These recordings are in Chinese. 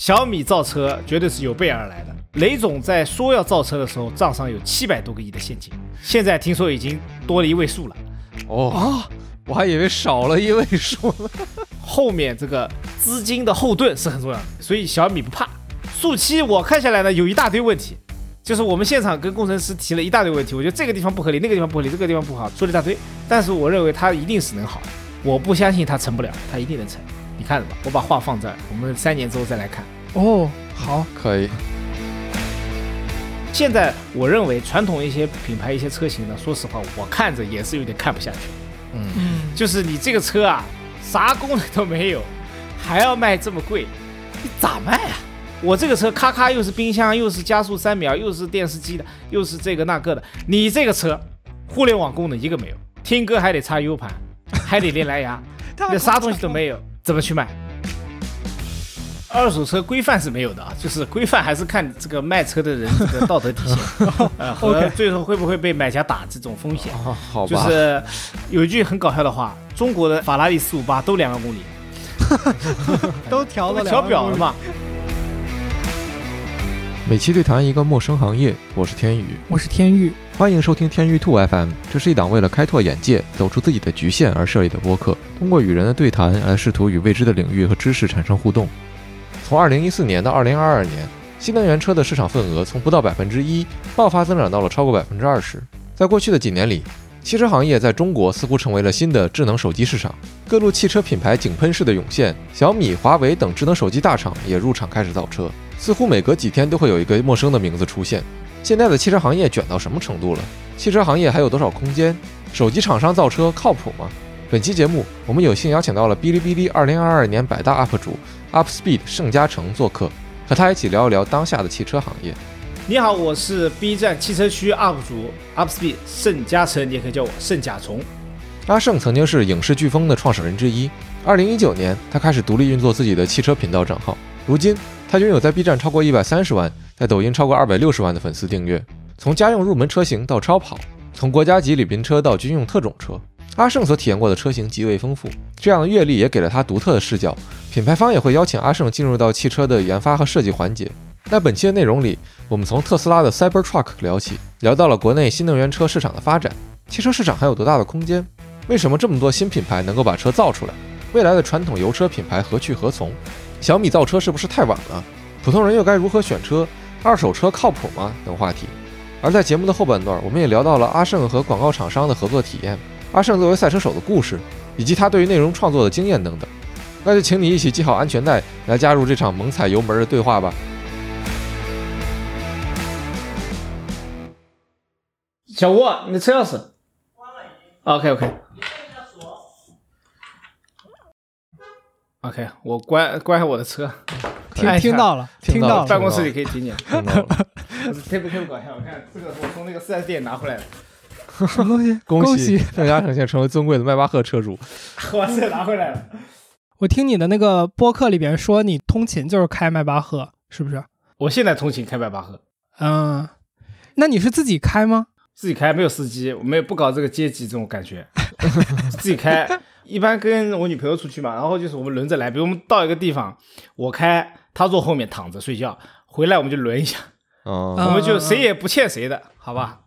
小米造车绝对是有备而来的。雷总在说要造车的时候，账上有七百多个亿的现金，现在听说已经多了一位数了。哦啊，我还以为少了一位数呢。后面这个资金的后盾是很重要的，所以小米不怕。速七我看下来呢，有一大堆问题，就是我们现场跟工程师提了一大堆问题，我觉得这个地方不合理，那个地方不合理，这个地方不好，说了一大堆。但是我认为它一定是能好的，我不相信它成不了，它一定能成。你看着吧，我把话放这儿，我们三年之后再来看。哦，好，可以。现在我认为传统一些品牌一些车型呢，说实话，我看着也是有点看不下去。嗯，嗯，就是你这个车啊，啥功能都没有，还要卖这么贵，你咋卖啊？我这个车咔咔又是冰箱，又是加速三秒，又是电视机的，又是这个那个的。你这个车，互联网功能一个没有，听歌还得插 U 盘，还得连蓝牙，那啥东西都没有，怎么去卖？二手车规范是没有的啊，就是规范还是看这个卖车的人这个 道德底线，呃，和最后会不会被买家打这种风险。啊，好吧。就是有一句很搞笑的话，中国的法拉利四五八都两万公里，都调了调表了嘛。每期对谈一个陌生行业，我是天宇，我是天域，欢迎收听天域兔 FM。这是一档为了开拓眼界、走出自己的局限而设立的播客，通过与人的对谈来试图与未知的领域和知识产生互动。从2014年到2022年，新能源车的市场份额从不到百分之一爆发增长到了超过百分之二十。在过去的几年里，汽车行业在中国似乎成为了新的智能手机市场，各路汽车品牌井喷式的涌现，小米、华为等智能手机大厂也入场开始造车，似乎每隔几天都会有一个陌生的名字出现。现在的汽车行业卷到什么程度了？汽车行业还有多少空间？手机厂商造车靠谱吗？本期节目，我们有幸邀请到了哔哩哔哩2022年百大 UP 主 UpSpeed 盛嘉诚做客，和他一起聊一聊当下的汽车行业。你好，我是 B 站汽车区 UP 主 UpSpeed 盛嘉诚，你也可以叫我盛甲虫。阿盛曾经是影视飓风的创始人之一。2019年，他开始独立运作自己的汽车频道账号。如今，他拥有在 B 站超过130万，在抖音超过260万的粉丝订阅。从家用入门车型到超跑，从国家级礼宾车到军用特种车，阿胜所体验过的车型极为丰富。这样的阅历也给了他独特的视角。品牌方也会邀请阿胜进入到汽车的研发和设计环节。在本期的内容里，我们从特斯拉的 Cybertruck 聊起，聊到了国内新能源车市场的发展，汽车市场还有多大的空间？为什么这么多新品牌能够把车造出来？未来的传统油车品牌何去何从？小米造车是不是太晚了？普通人又该如何选车？二手车靠谱吗？等话题。而在节目的后半段，我们也聊到了阿胜和广告厂商的合作体验，阿胜作为赛车手的故事，以及他对于内容创作的经验等等。那就请你一起系好安全带，来加入这场猛踩油门的对话吧。小吴，你的车钥匙？OK OK。OK，我关关下我的车。听听到了，听到了办公室里可以听见。听到了特别特别搞笑，我看这个我从那个四 S 店拿回来的，什么东西？恭喜！盛嘉诚现在成为尊贵的迈巴赫车主。哇塞，拿回来了。我听你的那个播客里边说，你通勤就是开迈巴赫，是不是？我现在通勤开迈巴赫，嗯，那你是自己开吗？自己开没有司机，我们也不搞这个阶级这种感觉，自己开。一般跟我女朋友出去嘛，然后就是我们轮着来，比如我们到一个地方，我开，她坐后面躺着睡觉，回来我们就轮一下，哦，嗯我们就谁也不欠谁的，好吧？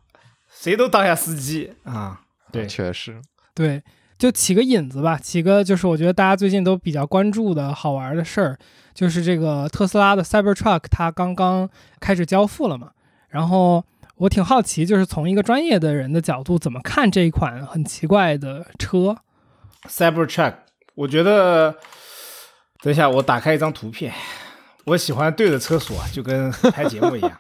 谁都当下司机啊。对，确实，对，就起个引子吧，起个就是我觉得大家最近都比较关注的好玩的事儿，就是这个特斯拉的 Cybertruck 它刚刚开始交付了嘛，然后我挺好奇，就是从一个专业的人的角度，怎么看这一款很奇怪的车？Cybertruck，我觉得，等一下我打开一张图片，我喜欢对着车说，就跟 拍节目一样。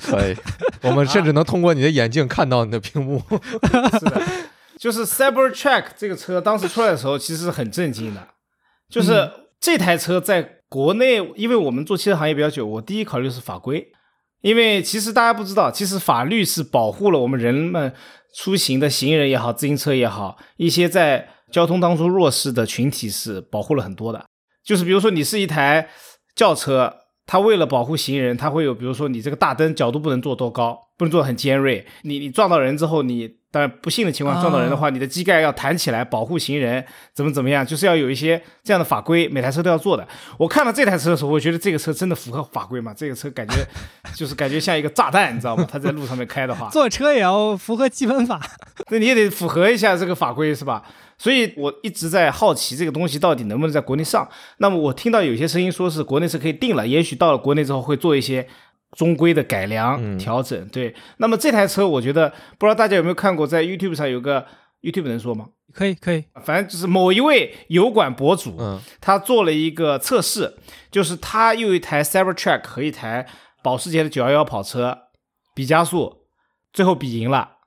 可以。我们甚至能通过你的眼镜看到你的屏幕。是的，就是 Cybertruck 这个车当时出来的时候，其实是很震惊的。就是这台车在国内，因为我们做汽车行业比较久，我第一考虑是法规，因为其实大家不知道，其实法律是保护了我们人们出行的行人也好，自行车也好，一些在交通当中弱势的群体是保护了很多的。就是比如说你是一台轿车，它为了保护行人，它会有比如说你这个大灯角度不能做多高，不能做很尖锐，你你撞到人之后，你当然不幸的情况撞到人的话，你的机盖要弹起来保护行人，怎么怎么样，就是要有一些这样的法规，每台车都要做的。我看到这台车的时候，我觉得这个车真的符合法规吗？这个车感觉 就是感觉像一个炸弹，你知道吗？它在路上面开的话，坐车也要符合基本法。那你也得符合一下这个法规是吧？所以我一直在好奇这个东西到底能不能在国内上。那么我听到有些声音说是国内是可以定了，也许到了国内之后会做一些。中规的改良调整，对。那么这台车，我觉得不知道大家有没有看过，在 YouTube 上有个 YouTube 能说吗？可以，可以。反正就是某一位油管博主，嗯，他做了一个测试，就是他用一台 Cybertruck 和一台保时捷的911跑车比加速，最后比赢了。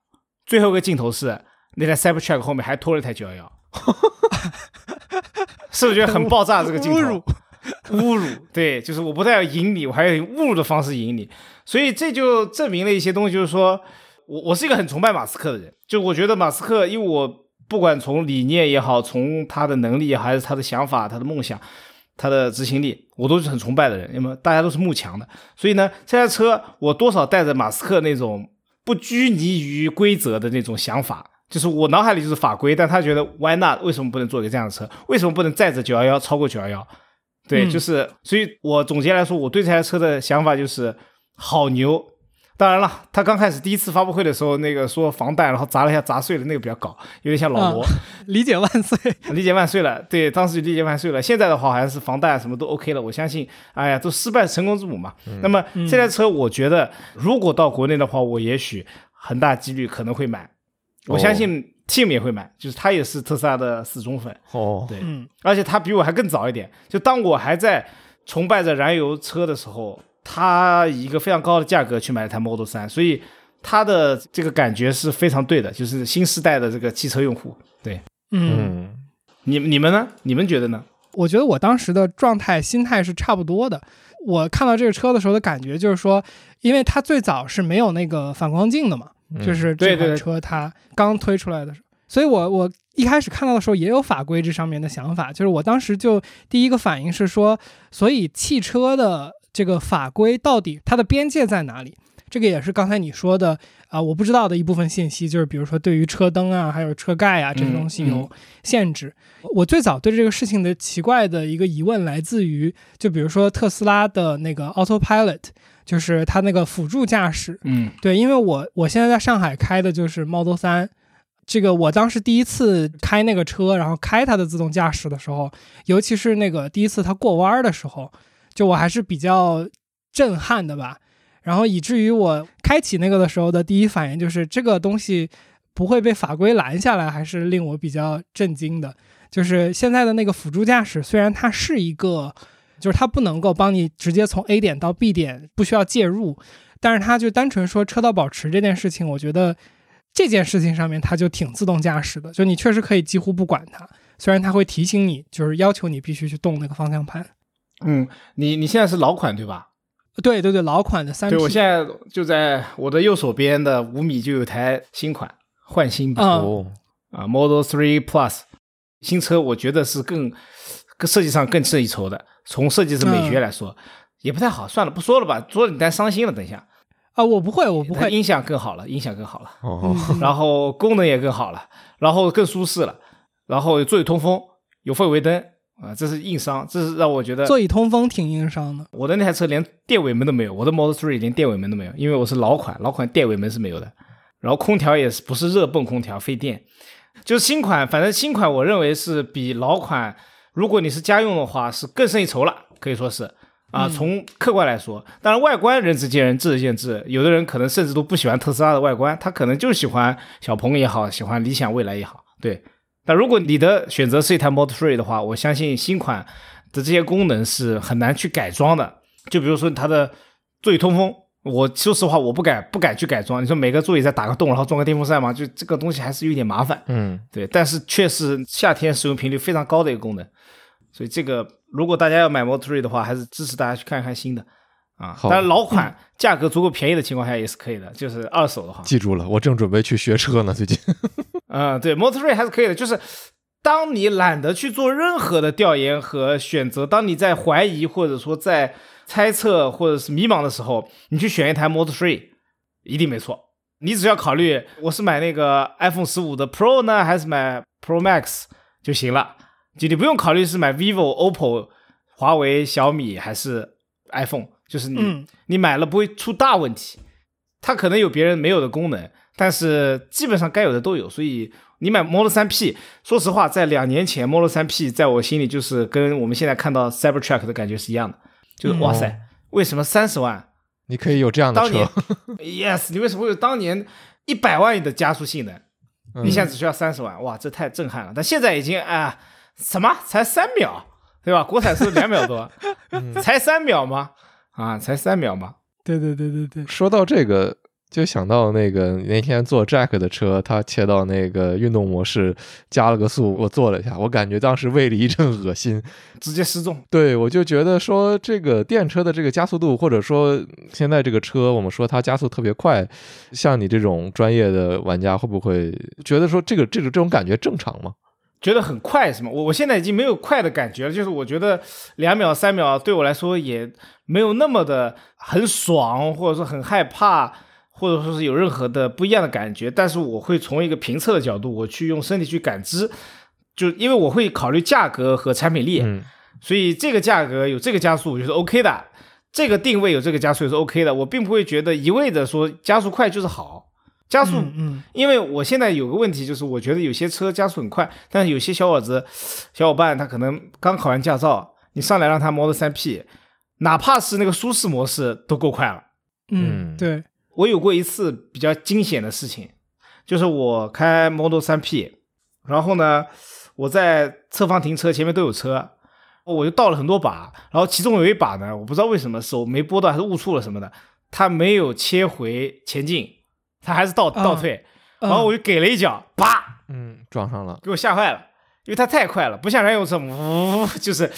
最后一个镜头是那台 Cybertruck 后面还拖了一台911，是不是觉得很爆炸？这个镜头。侮辱，对，就是我不但要赢你，我还要用侮辱的方式赢你，所以这就证明了一些东西，就是说我我是一个很崇拜马斯克的人，就我觉得马斯克，因为我不管从理念也好，从他的能力还是他的想法、他的梦想、他的执行力，我都是很崇拜的人，因为大家都是慕强的，所以呢，这台车我多少带着马斯克那种不拘泥于规则的那种想法，就是我脑海里就是法规，但他觉得 Why not？为什么不能做一个这样的车？为什么不能载着九幺幺超过九幺幺？对，就是，所以我总结来说，我对这台车的想法就是好牛。当然了，他刚开始第一次发布会的时候，那个说防弹，然后砸了一下砸碎了，那个比较搞，有点像老罗。理解万岁，理解万岁了。对，当时就理解万岁了。现在的话，好像是防弹什么都 OK 了。我相信，哎呀，都失败成功之母嘛。那么这台车，我觉得如果到国内的话，我也许很大几率可能会买。我相信。Tim 也会买，就是他也是特斯拉的死忠粉哦。对，而且他比我还更早一点。就当我还在崇拜着燃油车的时候，他以一个非常高的价格去买了台 Model 三所以他的这个感觉是非常对的，就是新时代的这个汽车用户。对，嗯，你你们呢？你们觉得呢？我觉得我当时的状态、心态是差不多的。我看到这个车的时候的感觉就是说，因为它最早是没有那个反光镜的嘛。就是这款车它刚推出来的时候，所以我我一开始看到的时候也有法规这上面的想法，就是我当时就第一个反应是说，所以汽车的这个法规到底它的边界在哪里？这个也是刚才你说的啊，我不知道的一部分信息，就是比如说对于车灯啊，还有车盖啊这些东西有限制。我最早对这个事情的奇怪的一个疑问来自于，就比如说特斯拉的那个 Autopilot。就是它那个辅助驾驶，嗯，对，因为我我现在在上海开的就是 Model 三这个我当时第一次开那个车，然后开它的自动驾驶的时候，尤其是那个第一次它过弯的时候，就我还是比较震撼的吧。然后以至于我开启那个的时候的第一反应就是这个东西不会被法规拦下来，还是令我比较震惊的。就是现在的那个辅助驾驶，虽然它是一个。就是它不能够帮你直接从 A 点到 B 点，不需要介入，但是它就单纯说车道保持这件事情，我觉得这件事情上面它就挺自动驾驶的，就你确实可以几乎不管它，虽然它会提醒你，就是要求你必须去动那个方向盘。嗯，你你现在是老款对吧？对对对，老款的三。对我现在就在我的右手边的五米就有台新款换新版哦啊，Model Three Plus 新车，我觉得是更设计上更胜一筹的。从设计师美学来说，也不太好。算了，不说了吧，说你太伤心了。等一下，啊，我不会，我不会。音响更好了，音响更好了。哦。然后功能也更好了，然后更舒适了，然后座椅通风，有氛围灯啊，这是硬伤，这是让我觉得座椅通风挺硬伤的。我的那台车连电尾门都没有，我的 Model Three 连电尾门都没有，因为我是老款，老款电尾门是没有的。然后空调也是不是热泵空调，费电。就是新款，反正新款我认为是比老款。如果你是家用的话，是更胜一筹了，可以说是啊。从客观来说，当然外观仁至见仁，智者见智。有的人可能甚至都不喜欢特斯拉的外观，他可能就喜欢小鹏也好，喜欢理想未来也好。对，但如果你的选择是一台 Model Three 的话，我相信新款的这些功能是很难去改装的。就比如说它的座椅通风。我说实话，我不敢不敢去改装。你说每个座椅再打个洞，然后装个电风扇嘛？就这个东西还是有点麻烦。嗯，对。但是确实夏天使用频率非常高的一个功能。所以这个如果大家要买 Model Three 的话，还是支持大家去看看新的啊。当然老款 价格足够便宜的情况下也是可以的，就是二手的话。记住了，我正准备去学车呢，最近。嗯，对，Model Three 还是可以的。就是当你懒得去做任何的调研和选择，当你在怀疑或者说在。猜测或者是迷茫的时候，你去选一台 Model Three，一定没错你只要考虑我是买那个 iPhone 十五的 Pro 呢，还是买 Pro Max 就行了，就你不用考虑是买 vivo、OPPO、华为、小米还是 iPhone，就是你、嗯你买了不会出大问题。它可能有别人没有的功能，但是基本上该有的都有，所以你买 Model 3 P，说实话，在两年前 Model 3 P 在我心里就是跟我们现在看到 Cybertruck 的感觉是一样的，就是、嗯哇塞，为什么三十万？你可以有这样的当年车，Yes，你为什么会有当年一百万的加速性能？嗯你现在只需要三十万，哇，这太震撼了！但现在已经啊，什么才三秒，对吧？国产是两秒多，嗯才三秒吗？啊，才三秒吗？对对对对对，说到这个，就想到那个那天坐 Jack 的车，他切到那个运动模式，加了个速，我坐了一下，我感觉当时胃里一阵恶心。直接失重。对我就觉得说，这个电车的这个加速度，或者说现在这个车，我们说它加速特别快，像你这种专业的玩家，会不会觉得说这个这个这种感觉正常吗？觉得很快是吗？我我现在已经没有快的感觉了，就是我觉得两秒三秒对我来说也没有那么的很爽，或者说很害怕，或者说是有任何的不一样的感觉。但是我会从一个评测的角度，我去用身体去感知，就因为我会考虑价格和产品力，嗯所以这个价格有这个加速，我觉得 OK 的。这个定位有这个加速也是 OK 的，我并不会觉得一味的说加速快就是好，加速。嗯嗯。因为我现在有个问题，就是我觉得有些车加速很快，但是有些小伙子、小伙伴他可能刚考完驾照，你上来让他 Model 3 P，哪怕是那个舒适模式都够快了。嗯，嗯。对，我有过一次比较惊险的事情，就是我开 Model 3 P，然后呢，我在侧方停车，前面都有车，我就倒了很多把，然后其中有一把呢，我不知道为什么手没拨到还是误触了什么的，它没有切回前进，它还是倒倒退，嗯然后我就给了一脚，啪，嗯，撞上了。给我吓坏了，因为他太快了，不像燃油车，呜，就是，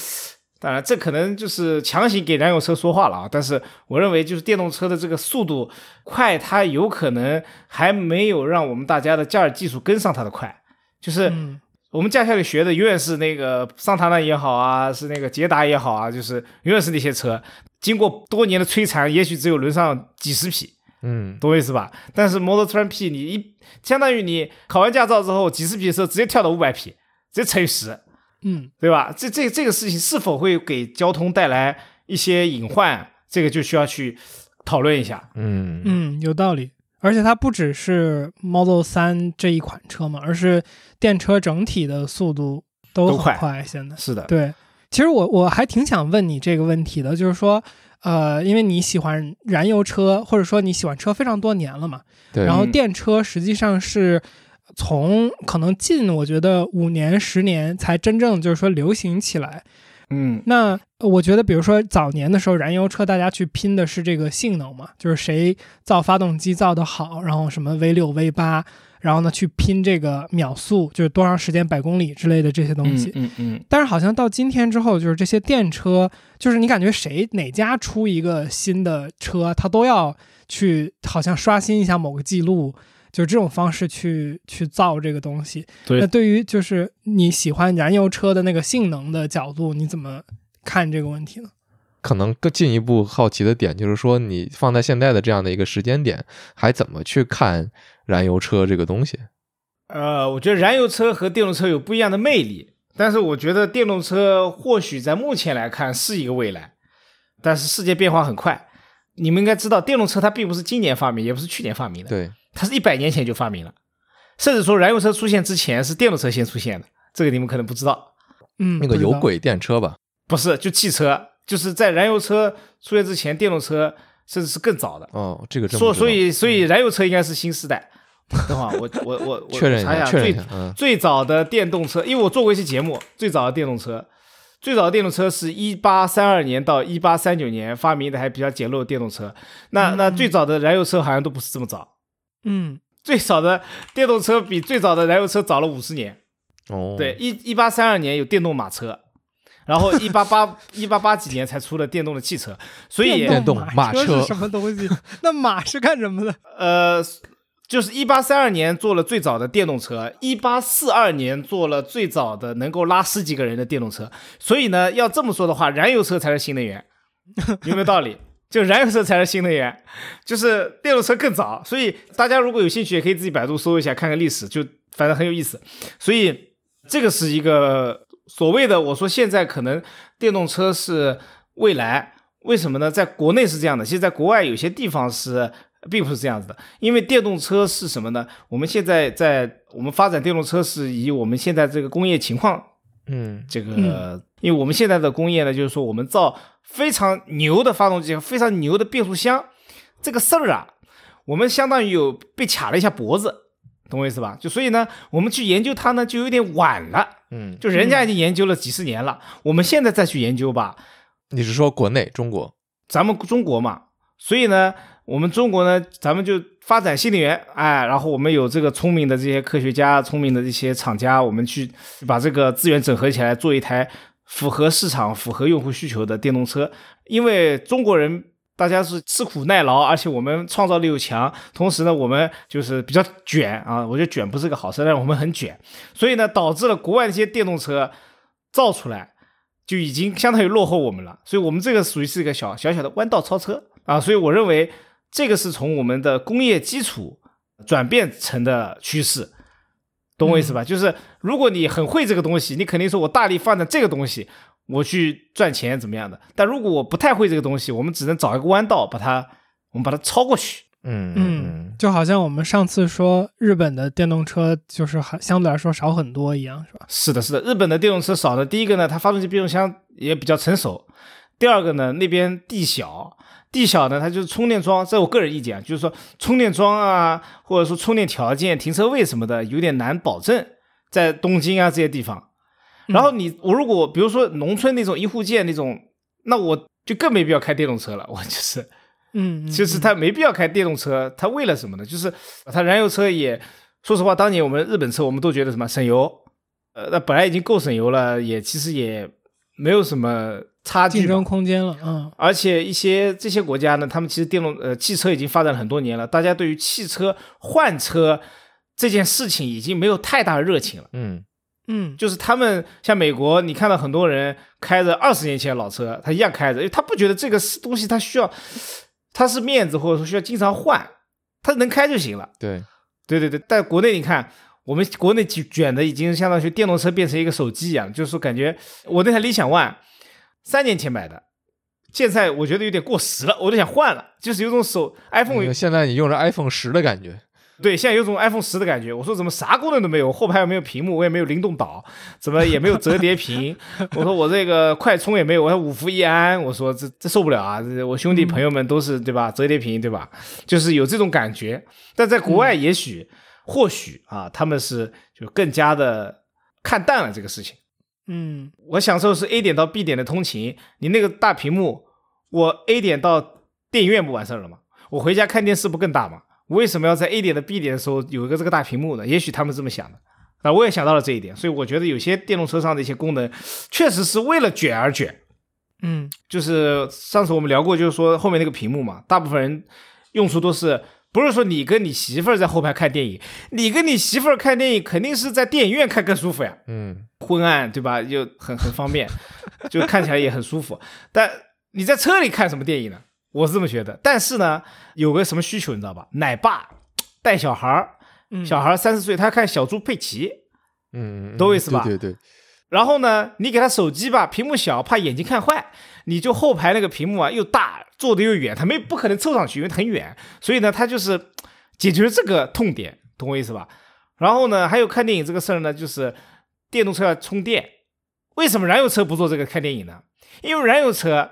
当然这可能就是强行给燃油车说话了啊。但是我认为，就是电动车的这个速度快，它有可能还没有让我们大家的驾驶技术跟上它的快。就是嗯我们驾校里学的永远是那个桑塔纳也好啊，是那个捷达也好啊，就是永远是那些车，经过多年的摧残，也许只有轮上几十匹。嗯懂我意思吧？但是 Model 3 P 你一相当于你考完驾照之后，几十匹的车直接跳到五百匹，直接乘以十，嗯对吧？这这这个事情是否会给交通带来一些隐患，这个就需要去讨论一下。嗯嗯，有道理。而且它不只是 Model 3这一款车嘛，而是电车整体的速度都很快。现在是的，对，其实我我还挺想问你这个问题的，就是说，呃，因为你喜欢燃油车，或者说你喜欢车非常多年了嘛，对，然后嗯电车实际上是从可能近我觉得五年十年才真正就是说流行起来。嗯那呃我觉得，比如说早年的时候，燃油车大家去拼的是这个性能嘛，就是谁造发动机造得好，然后什么 V 六 V 八，然后呢去拼这个秒速，就是多长时间百公里之类的这些东西。嗯嗯但是好像到今天之后，就是这些电车，就是你感觉谁哪家出一个新的车，它都要去好像刷新一下某个记录，就是这种方式去去造这个东西。对那对于就是你喜欢燃油车的那个性能的角度，你怎么看这个问题呢？可能更进一步好奇的点就是说，你放在现在的这样的一个时间点，还怎么去看燃油车这个东西？呃，我觉得燃油车和电动车有不一样的魅力，但是我觉得电动车或许在目前来看是一个未来，但是世界变化很快。你们应该知道，电动车它并不是今年发明，也不是去年发明的，对，它是一百年前就发明了，甚至说燃油车出现之前是电动车先出现的，这个你们可能不知道。嗯，那个有轨电车吧？不是，就汽车，就是在燃油车出现之前，电动车甚至是更早的。哦，这个所所以所以燃油车应该是新时代。等会儿我我我我查一下最最早的电动车，因为我做过一期节目，最早的电动车，最早的电动车是一八三二年到一八三九年发明的，还比较简陋的电动车。那那嗯最早的燃油车好像都不是这么早，嗯最早的电动车比最早的燃油车早了五十年。哦，对，，一一八三二年有电动马车，然后一八八 一八八几年才出了电动的汽车，所以电动马车车是什么东西？那马是干什么的？呃，就是一八三二年做了最早的电动车，一八四二年做了最早的能够拉十几个人的电动车。所以呢，要这么说的话，燃油车才是新能源，有没有道理？就燃油车才是新能源，就是电动车更早。所以大家如果有兴趣，也可以自己百度搜一下，看看历史，就反正很有意思。所以这个是一个所谓的，我说现在可能电动车是未来，为什么呢？在国内是这样的，其实在国外有些地方是并不是这样子的，因为电动车是什么呢？我们现在在我们发展电动车是以我们现在这个工业情况。嗯这个，嗯因为我们现在的工业呢，就是说我们造非常牛的发动机和非常牛的变速箱，这个事儿啊，我们相当于有被卡了一下脖子，懂我意思吧？就所以呢，我们去研究它呢，就有点晚了。嗯，就人家已经研究了几十年了，我们现在再去研究吧，你是说国内中国？咱们中国嘛，所以呢，我们中国呢，咱们就发展新能源，哎，然后我们有这个聪明的这些科学家、聪明的这些厂家，我们去把这个资源整合起来，做一台符合市场、符合用户需求的电动车。因为中国人大家是吃苦耐劳，而且我们创造力又强，同时呢，我们就是比较卷啊，我觉得卷不是个好事，但是我们很卷，所以呢，导致了国外那些电动车造出来。就已经相当于落后我们了，所以我们这个属于是一个小小小的弯道超车啊，所以我认为这个是从我们的工业基础转变成的趋势，懂我意思吧？就是如果你很会这个东西，你肯定说我大力发展这个东西，我去赚钱怎么样的？但如果我不太会这个东西，我们只能找一个弯道把它，我们把它超过去。嗯嗯，就好像我们上次说日本的电动车就是还相对来说少很多一样，是吧？是的，是的，日本的电动车少的。第一个呢，它发动机变速箱也比较成熟；第二个呢，那边地小，地小呢，它就是充电桩。在我个人意见啊，就是说充电桩啊，或者说充电条件、停车位什么的，有点难保证在东京啊这些地方。然后你我如果比如说农村那种一户建那种，那我就更没必要开电动车了。我就是。嗯，就是他没必要开电动车，他为了什么呢？就是他燃油车也，说实话，当年我们日本车我们都觉得什么省油，呃，那本来已经够省油了，也其实也没有什么差距，竞争空间了，嗯。而且一些这些国家呢，他们其实电动呃汽车已经发展了很多年了，大家对于汽车换车这件事情已经没有太大热情了。嗯嗯，就是他们像美国，你看到很多人开着二十年前的老车，他一样开着，因为他不觉得这个东西他需要。他是面子，或者说需要经常换，他能开就行了。对，对对对。但国内你看，我们国内卷卷的已经相当于电动车变成一个手机一样，就是说感觉我那台理想 ONE 三年前买的，现在我觉得有点过时了，我都想换了，就是有种手 iPhone。现在你用着 iPhone 十的感觉。对，现在有种 iPhone 十的感觉。我说怎么啥功能都没有，后排又没有屏幕，我也没有灵动岛，怎么也没有折叠屏。我说我这个快充也没有，我五伏一安。我说这这受不了啊！这我兄弟朋友们都是对吧？折叠屏对吧？就是有这种感觉。但在国外，也许、或许啊，他们是就更加的看淡了这个事情。嗯，我享受是 A 点到 B 点的通勤，你那个大屏幕，我 A 点到电影院不完事儿了吗？我回家看电视不更大吗？为什么要在 A 点的 B 点的时候有一个这个大屏幕呢？也许他们这么想的，啊，我也想到了这一点，所以我觉得有些电动车上的一些功能，确实是为了卷而卷。嗯，就是上次我们聊过，就是说后面那个屏幕嘛，大部分人用处都是不是说你跟你媳妇儿在后排看电影，你跟你媳妇儿看电影肯定是在电影院看更舒服呀。嗯，昏暗对吧？就很很方便，就看起来也很舒服。但你在车里看什么电影呢？我是这么觉得，但是呢，有个什么需求你知道吧？奶爸带小孩儿，小孩三四岁，他看小猪佩奇，嗯，懂我意思吧？对对对。然后呢，你给他手机吧，屏幕小，怕眼睛看坏，你就后排那个屏幕啊又大，坐的又远，他没不可能凑上去，因为很远，所以呢，他就是 解决了这个痛点，懂我意思吧？然后呢，还有看电影这个事儿呢，就是电动车要充电，为什么燃油车不做这个看电影呢？因为燃油车。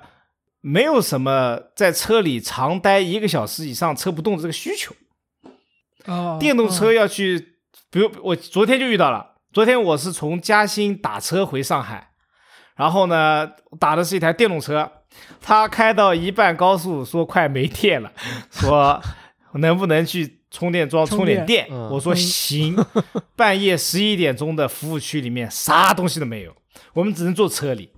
没有什么在车里长待一个小时以上车不动的这个需求。哦，电动车要去，比如我昨天就遇到了，昨天我是从嘉兴打车回上海，然后呢打的是一台电动车，他开到一半高速说快没电了，说能不能去充电桩充点电？我说行。半夜十一点钟的服务区里面啥东西都没有，我们只能坐车里。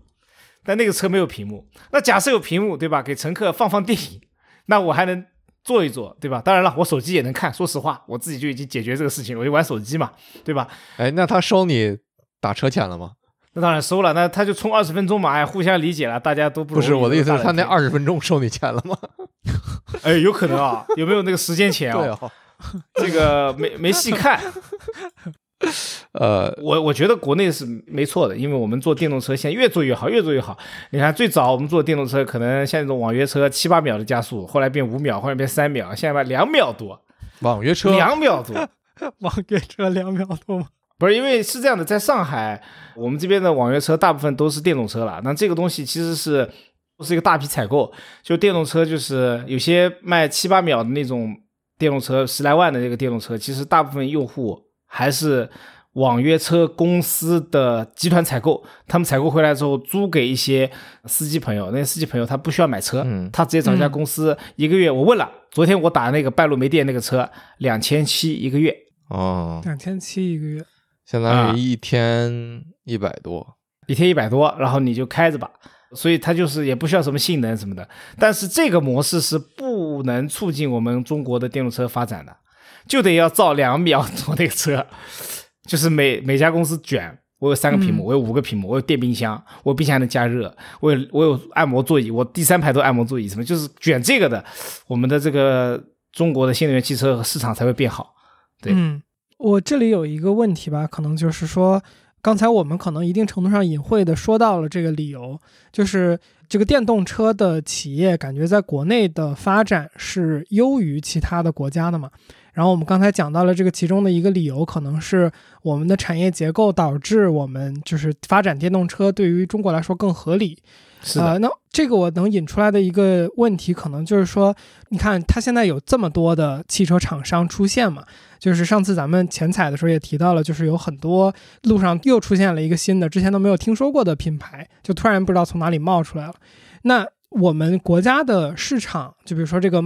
但那个车没有屏幕，那假设有屏幕，对吧？给乘客放放电影，那我还能坐一坐，对吧？当然了，我手机也能看。说实话，我自己就已经解决这个事情，我就玩手机嘛，对吧？哎，那他收你打车钱了吗？那当然收了，那他就充二十分钟嘛，哎，互相理解了，大家都不不是我的意思是，他那二，二十分钟收你钱了吗？哎，有可能啊，有没有那个时间钱啊？对啊，这个没没细看，呃，我我觉得国内是没错的，因为我们做电动车现在越做越好，越做越好。你看最早我们做电动车，可能像那种网约车七八秒的加速，后来变五秒，后来变三秒，现在吧两秒多，网约车两秒多。网约车两秒多吗？不是因为是这样的，在上海，我们这边的网约车大部分都是电动车了。那这个东西其实是是一个大批采购，就电动车就是有些卖七八秒的那种电动车，十来万的这个电动车，其实大部分用户还是网约车公司的集团采购，他们采购回来之后租给一些司机朋友，那些司机朋友他不需要买车，嗯他直接找一家嗯公司，一个月我问了，昨天我打那个半路没电那个车，两千七一个月。哦，两千七一个月，相当于一天一百多。一天一百多，然后你就开着吧。所以它就是也不需要什么性能什么的，但是这个模式是不能促进我们中国的电动车发展的，就得要造两秒多那个车，就是每每家公司卷。我有三个屏幕，嗯我有五个屏幕，我有电冰箱，我冰箱还能加热，我有我有按摩座椅，我第三排都按摩座椅，什么就是卷这个的，我们的这个中国的新能源汽车市场才会变好。对嗯，我这里有一个问题吧，可能就是说，刚才我们可能一定程度上隐晦的说到了这个理由，就是这个电动车的企业感觉在国内的发展是优于其他的国家的嘛。然后我们刚才讲到了这个其中的一个理由，可能是我们的产业结构导致我们就是发展电动车对于中国来说更合理。是，呃，那这个我能引出来的一个问题，可能就是说，你看它现在有这么多的汽车厂商出现嘛，就是上次咱们前采的时候也提到了，就是有很多路上又出现了一个新的，之前都没有听说过的品牌，就突然不知道从哪里冒出来了。那我们国家的市场，就比如说这个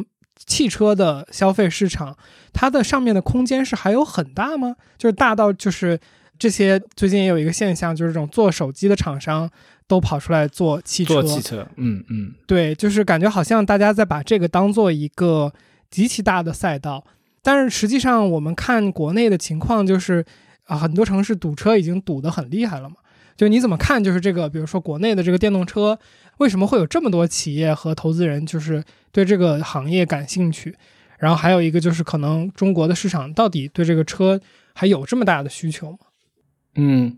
汽车的消费市场，它的上面的空间是还有很大吗？就是大到就是这些最近也有一个现象，就是这种做手机的厂商都跑出来做汽车，做汽车，嗯嗯，对，就是感觉好像大家在把这个当做一个极其大的赛道，但是实际上我们看国内的情况，就是啊，很多城市堵车已经堵得很厉害了嘛。就你怎么看？就是这个，比如说国内的这个电动车，为什么会有这么多企业和投资人就是对这个行业感兴趣？然后还有一个就是，可能中国的市场到底对这个车还有这么大的需求吗？嗯，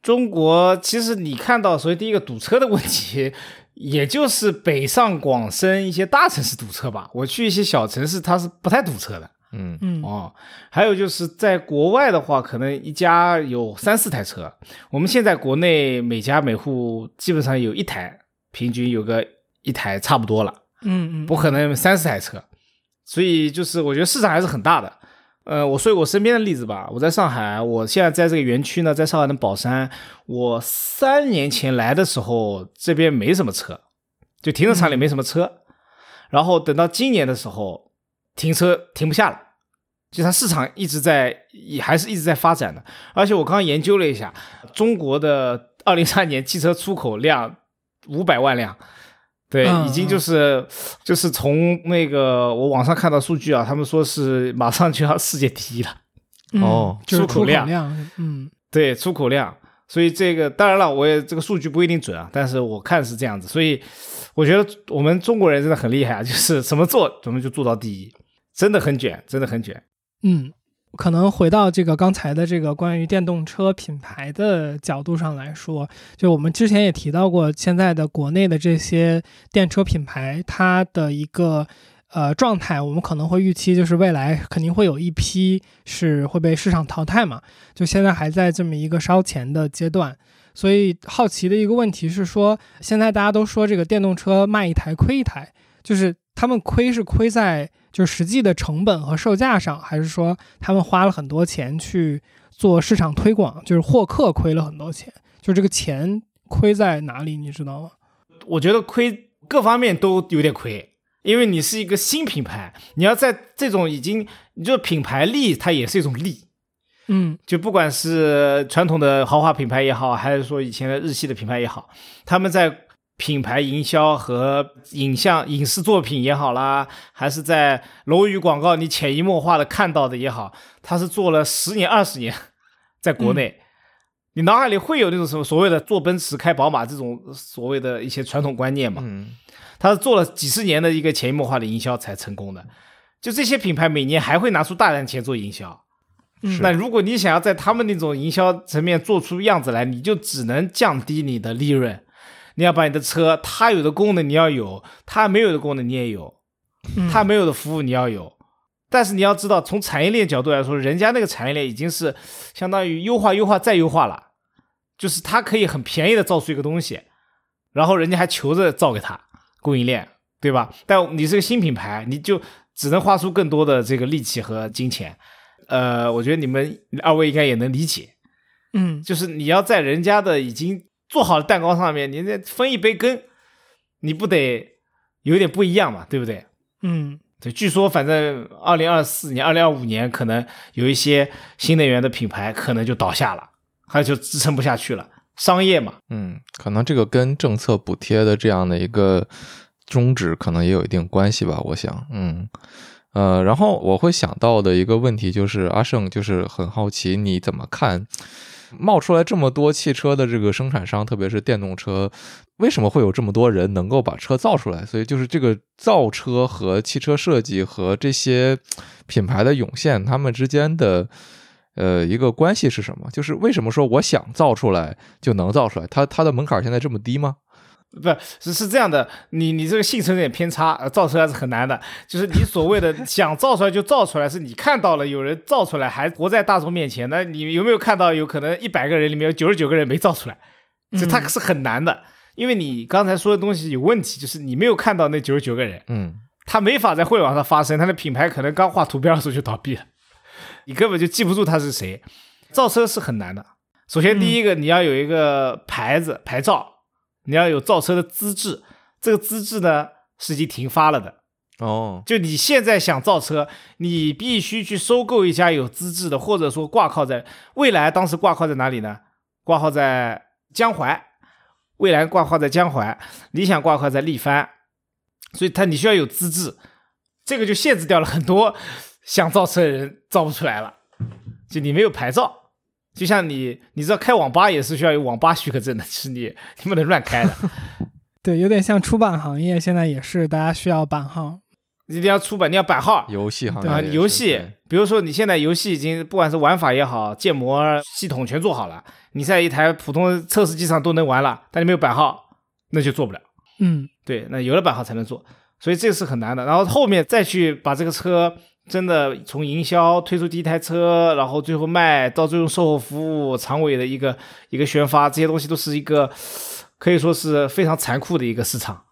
中国其实你看到，所以第一个堵车的问题，也就是北上广深一些大城市堵车吧。我去一些小城市，它是不太堵车的嗯嗯哦。还有就是在国外的话，可能一家有三四台车。我们现在国内每家每户基本上有一台，平均有个一台差不多了，嗯嗯，不可能有三四台车。所以就是我觉得市场还是很大的。呃，我说我身边的例子吧，我在上海，我现在在这个园区呢，在上海的宝山。我三年前来的时候，这边没什么车，就停车场里没什么车。然后等到今年的时候，停车停不下了，就它市场一直在，也还是一直在发展的。而且我刚刚研究了一下，中国的二零三年汽车出口量五百万辆。对，嗯已经就是就是从那个我网上看到数据啊，他们说是马上就要世界第一了。嗯哦就是出口量量，嗯对，出口量，所以这个当然了，我也这个数据不一定准啊，但是我看是这样子，所以我觉得我们中国人真的很厉害啊，就是怎么做怎么就做到第一，真的很卷，真的很卷。嗯，可能回到这个刚才的这个关于电动车品牌的角度上来说，就我们之前也提到过，现在的国内的这些电车品牌，它的一个呃状态，我们可能会预期就是未来肯定会有一批是会被市场淘汰嘛，就现在还在这么一个烧钱的阶段。所以好奇的一个问题是说，现在大家都说这个电动车卖一台亏一台，就是他们亏是亏在就是实际的成本和售价上，还是说他们花了很多钱去做市场推广，就是获客亏了很多钱，就这个钱亏在哪里，你知道吗？我觉得亏各方面都有点亏，因为你是一个新品牌，你要在这种已经，你就品牌力，它也是一种力。嗯就不管是传统的豪华品牌也好，还是说以前的日系的品牌也好，他们在品牌营销和影像、影视作品也好啦，还是在楼宇广告你潜移默化的看到的也好，他是做了十年、二十年，在国内，你脑海里会有那种什么所谓的坐奔驰开宝马这种所谓的一些传统观念嘛？嗯，他是做了几十年的一个潜移默化的营销才成功的。就这些品牌每年还会拿出大量钱做营销。嗯那如果你想要在他们那种营销层面做出样子来，你就只能降低你的利润。你要把你的车它有的功能你要有，它没有的功能你也有，嗯它没有的服务你要有。但是你要知道，从产业链角度来说，人家那个产业链已经是相当于优化、优化再优化了，就是它可以很便宜的造出一个东西，然后人家还求着造给他供应链，对吧？但你是个新品牌，你就只能花出更多的这个力气和金钱。呃，我觉得你们二位应该也能理解，嗯就是你要在人家的已经做好的蛋糕上面，你再分一杯羹，你不得有点不一样嘛，对不对？嗯对，据说反正二零二四年、二零二五年可能有一些新能源的品牌可能就倒下了，它就支撑不下去了。商业嘛，嗯，可能这个跟政策补贴的这样的一个终止可能也有一定关系吧，我想，嗯，呃，然后我会想到的一个问题就是，阿胜就是很好奇你怎么看冒出来这么多汽车的这个生产商，特别是电动车，为什么会有这么多人能够把车造出来？所以就是这个造车和汽车设计和这些品牌的涌现，他们之间的。呃，一个关系是什么？就是为什么说我想造出来就能造出来？它它的门槛现在这么低吗？不是是这样的，你你这个性存有点偏差，呃，造出来是很难的。就是你所谓的 想造出来就造出来，是你看到了有人造出来，还活在大众面前。那你有没有看到有可能一百个人里面有九十九个人没造出来？这它是很难的，因为你刚才说的东西有问题，就是你没有看到那九十九个人，嗯他没法在互联网上发声，他的品牌可能刚画图标的时候就倒闭了，你根本就记不住他是谁。造车是很难的，首先第一个你要有一个牌子牌照，你要有造车的资质，这个资质呢是已经停发了的。哦就你现在想造车，你必须去收购一家有资质的，或者说挂靠在未来，当时挂靠在哪里呢？挂靠在江淮，未来挂靠在江淮，理想挂靠在力帆，所以它你需要有资质，这个就限制掉了很多想造车的人造不出来了，就你没有牌照。就像你，你知道开网吧也是需要有网吧许可证的，就是你 你不能乱开的。对，有点像出版行业，现在也是大家需要版号。一定要出版，你要版号，游戏行业啊，游戏，比如说你现在游戏已经不管是玩法也好，建模系统全做好了，你在一台普通测试机上都能玩了，但你没有版号，那就做不了。嗯对，那有了版号才能做，所以这个是很难的。然后后面再去把这个车真的从营销推出第一台车，然后最后卖到最后售后服务、长尾的一个一个宣发，这些东西都是一个可以说是非常残酷的一个市场。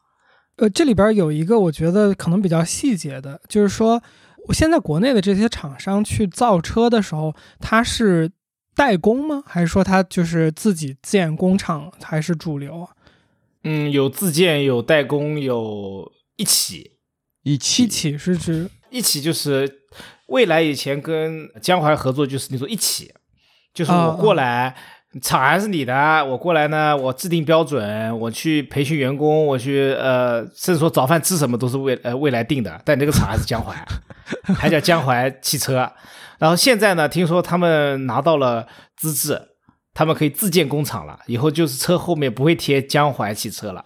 呃，这里边有一个我觉得可能比较细节的，就是说，我现在国内的这些厂商去造车的时候，他是代工吗？还是说他就是自己建工厂还是主流啊？嗯，有自建，有代工，有一起。一起一起是指一起就是未来以前跟江淮合作，就是那种一起，就是我过来，厂还是你的，我过来呢，我制定标准，我去培训员工，我去呃，甚至说早饭吃什么都是未呃未来定的，但那个厂还是江淮，还叫江淮汽车。然后现在呢，听说他们拿到了资质，他们可以自建工厂了，以后就是车后面不会贴江淮汽车了。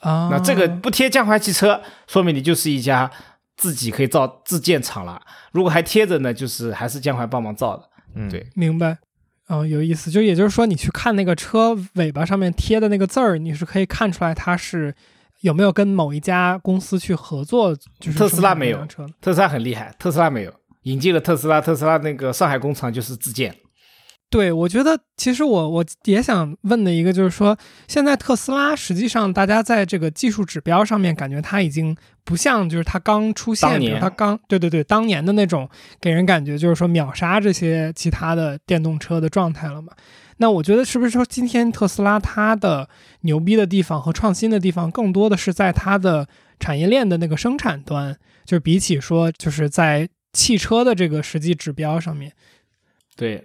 啊，那这个不贴江淮汽车，说明你就是一家自己可以造自建厂了。如果还贴着呢，就是还是江淮帮忙造的。嗯对明白。嗯，有意思，就也就是说，你去看那个车尾巴上面贴的那个字儿，你是可以看出来它是有没有跟某一家公司去合作，就是特斯拉没有车特斯拉很厉害，特斯拉没有引进了特斯拉，特斯拉那个上海工厂就是自建。对，我觉得其实我我也想问的一个就是说，现在特斯拉实际上大家在这个技术指标上面感觉它已经不像就是它刚出现，它刚对对对当年的那种给人感觉就是说秒杀这些其他的电动车的状态了嘛。那我觉得是不是说今天特斯拉它的牛逼的地方和创新的地方，更多的是在它的产业链的那个生产端，就是比起说就是在汽车的这个实际指标上面。对，嗯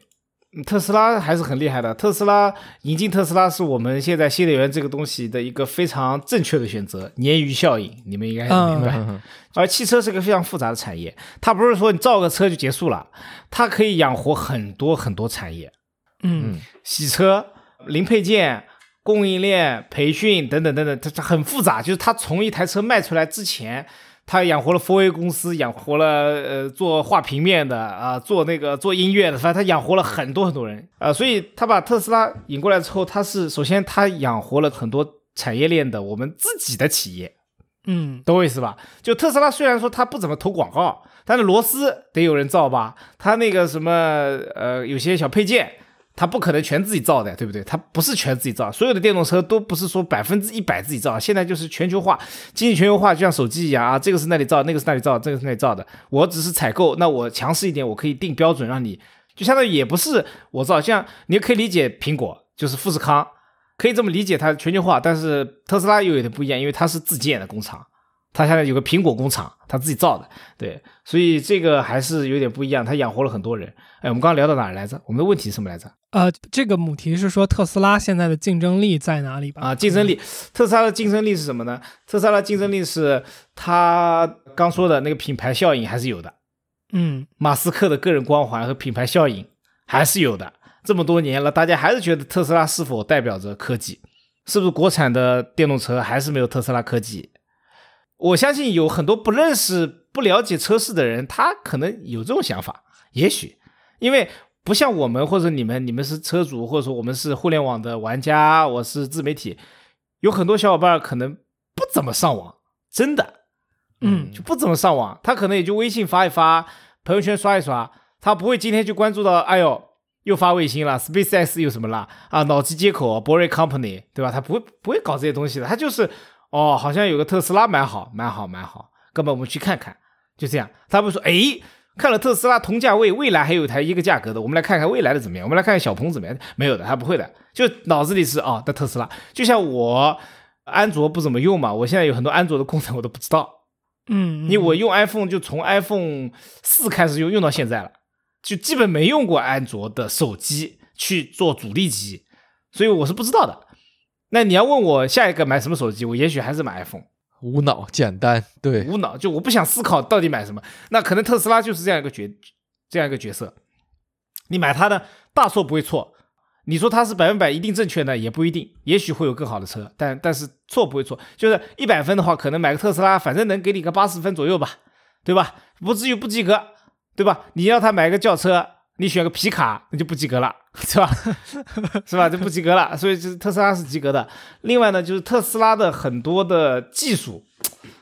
特斯拉还是很厉害的。特斯拉引进特斯拉是我们现在新能源这个东西的一个非常正确的选择，鲶鱼效应，你们应该明白。嗯而汽车是个非常复杂的产业，它不是说你造个车就结束了，它可以养活很多很多产业。嗯嗯洗车、零配件、供应链、培训等等等等，它它很复杂。就是它从一台车卖出来之前，它养活了 4A 公司，养活了呃做画平面的啊、做那个做音乐的，反正他养活了很多很多人啊、所以他把特斯拉引过来之后，他是首先他养活了很多产业链的我们自己的企业。嗯懂我意思吧？就特斯拉虽然说他不怎么投广告，但是螺丝得有人造吧？他那个什么呃，有些小配件，它不可能全自己造的，对不对？它不是全自己造，所有的电动车都不是说百分之一百自己造。现在就是全球化，经济全球化，就像手机一样啊，这个是那里造，那个是那里造，这个是那里造的。我只是采购，那我强势一点，我可以定标准，让你就相当于也不是我造，像你可以理解苹果就是富士康。可以这么理解，它全球化，但是特斯拉又有点不一样，因为它是自建的工厂，它现在有个苹果工厂，它自己造的，对，所以这个还是有点不一样，它养活了很多人。哎，我们刚刚聊到哪儿来着？我们的问题是什么来着？呃，这个母题是说特斯拉现在的竞争力在哪里吧？啊，竞争力，特斯拉的竞争力是什么呢？特斯拉的竞争力是它刚说的那个品牌效应还是有的，嗯马斯克的个人光环和品牌效应还是有的。这么多年了，大家还是觉得特斯拉是否代表着科技？是不是国产的电动车还是没有特斯拉科技？我相信有很多不认识、不了解车市的人，他可能有这种想法。也许因为不像我们或者你们，你们是车主，或者说我们是互联网的玩家，我是自媒体，有很多小伙伴可能不怎么上网，真的。嗯就不怎么上网，他可能也就微信发一发，朋友圈刷一刷，他不会今天就关注到，哎呦，又发卫星了，SpaceX 又什么了啊，脑机接口，Boring Company，对吧？他不会不会搞这些东西的，他就是哦，好像有个特斯拉蛮好，蛮好，蛮好，哥们我们去看看，就这样，他不会说，哎，看了特斯拉同价位，未来还有一台一个价格的，我们来看看未来的怎么样，我们来看看小鹏怎么样，没有的，他不会的，就脑子里是哦，那特斯拉，就像我安卓不怎么用嘛，我现在有很多安卓的功能我都不知道。嗯，你我用 iPhone 就从 iPhone 四开始用，用到现在了，就基本没用过安卓的手机去做主力机，所以我是不知道的。那你要问我下一个买什么手机，我也许还是买 iPhone，无脑简单，对，无脑，就我不想思考到底买什么。那可能特斯拉就是这样一个角，这样一个角色，你买它的大错不会错。你说它是百分百一定正确呢，也不一定，也许会有更好的车，但但是错不会错，就是一百分的话，可能买个特斯拉，反正能给你个八十分左右吧，对吧？不至于不及格，对吧？你要他买个轿车，你选个皮卡，那就不及格了，是吧？是吧？就不及格了，所以就是特斯拉是及格的。另外呢，就是特斯拉的很多的技术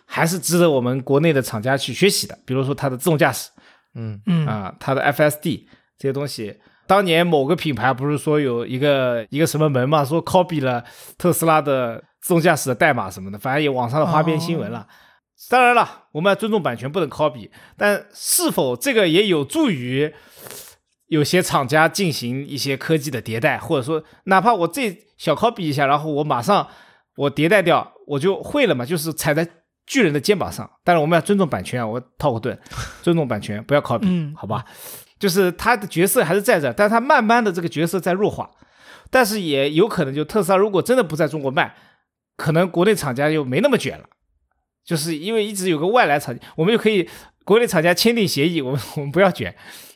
还是值得我们国内的厂家去学习的，比如说它的自动驾驶，嗯嗯啊，它的 FSD 这些东西，当年某个品牌不是说有一个一个什么门嘛，说 copy 了特斯拉的自动驾驶的代码什么的，反正有网上的花边新闻了。当然了，我们要尊重版权，不能 copy，但是否这个也有助于有些厂家进行一些科技的迭代，或者说哪怕我这小 copy 一下，然后我马上我迭代掉，我就会了嘛，就是踩在巨人的肩膀上。但是我们要尊重版权啊，我套个盾，尊重版权，不要 copy，、嗯好吧？就是他的角色还是在这儿，但他慢慢的这个角色在弱化，但是也有可能就特斯拉如果真的不在中国卖，可能国内厂家又没那么卷了，就是因为一直有个外来厂，我们就可以国内厂家签订协议，我们 我们不要卷，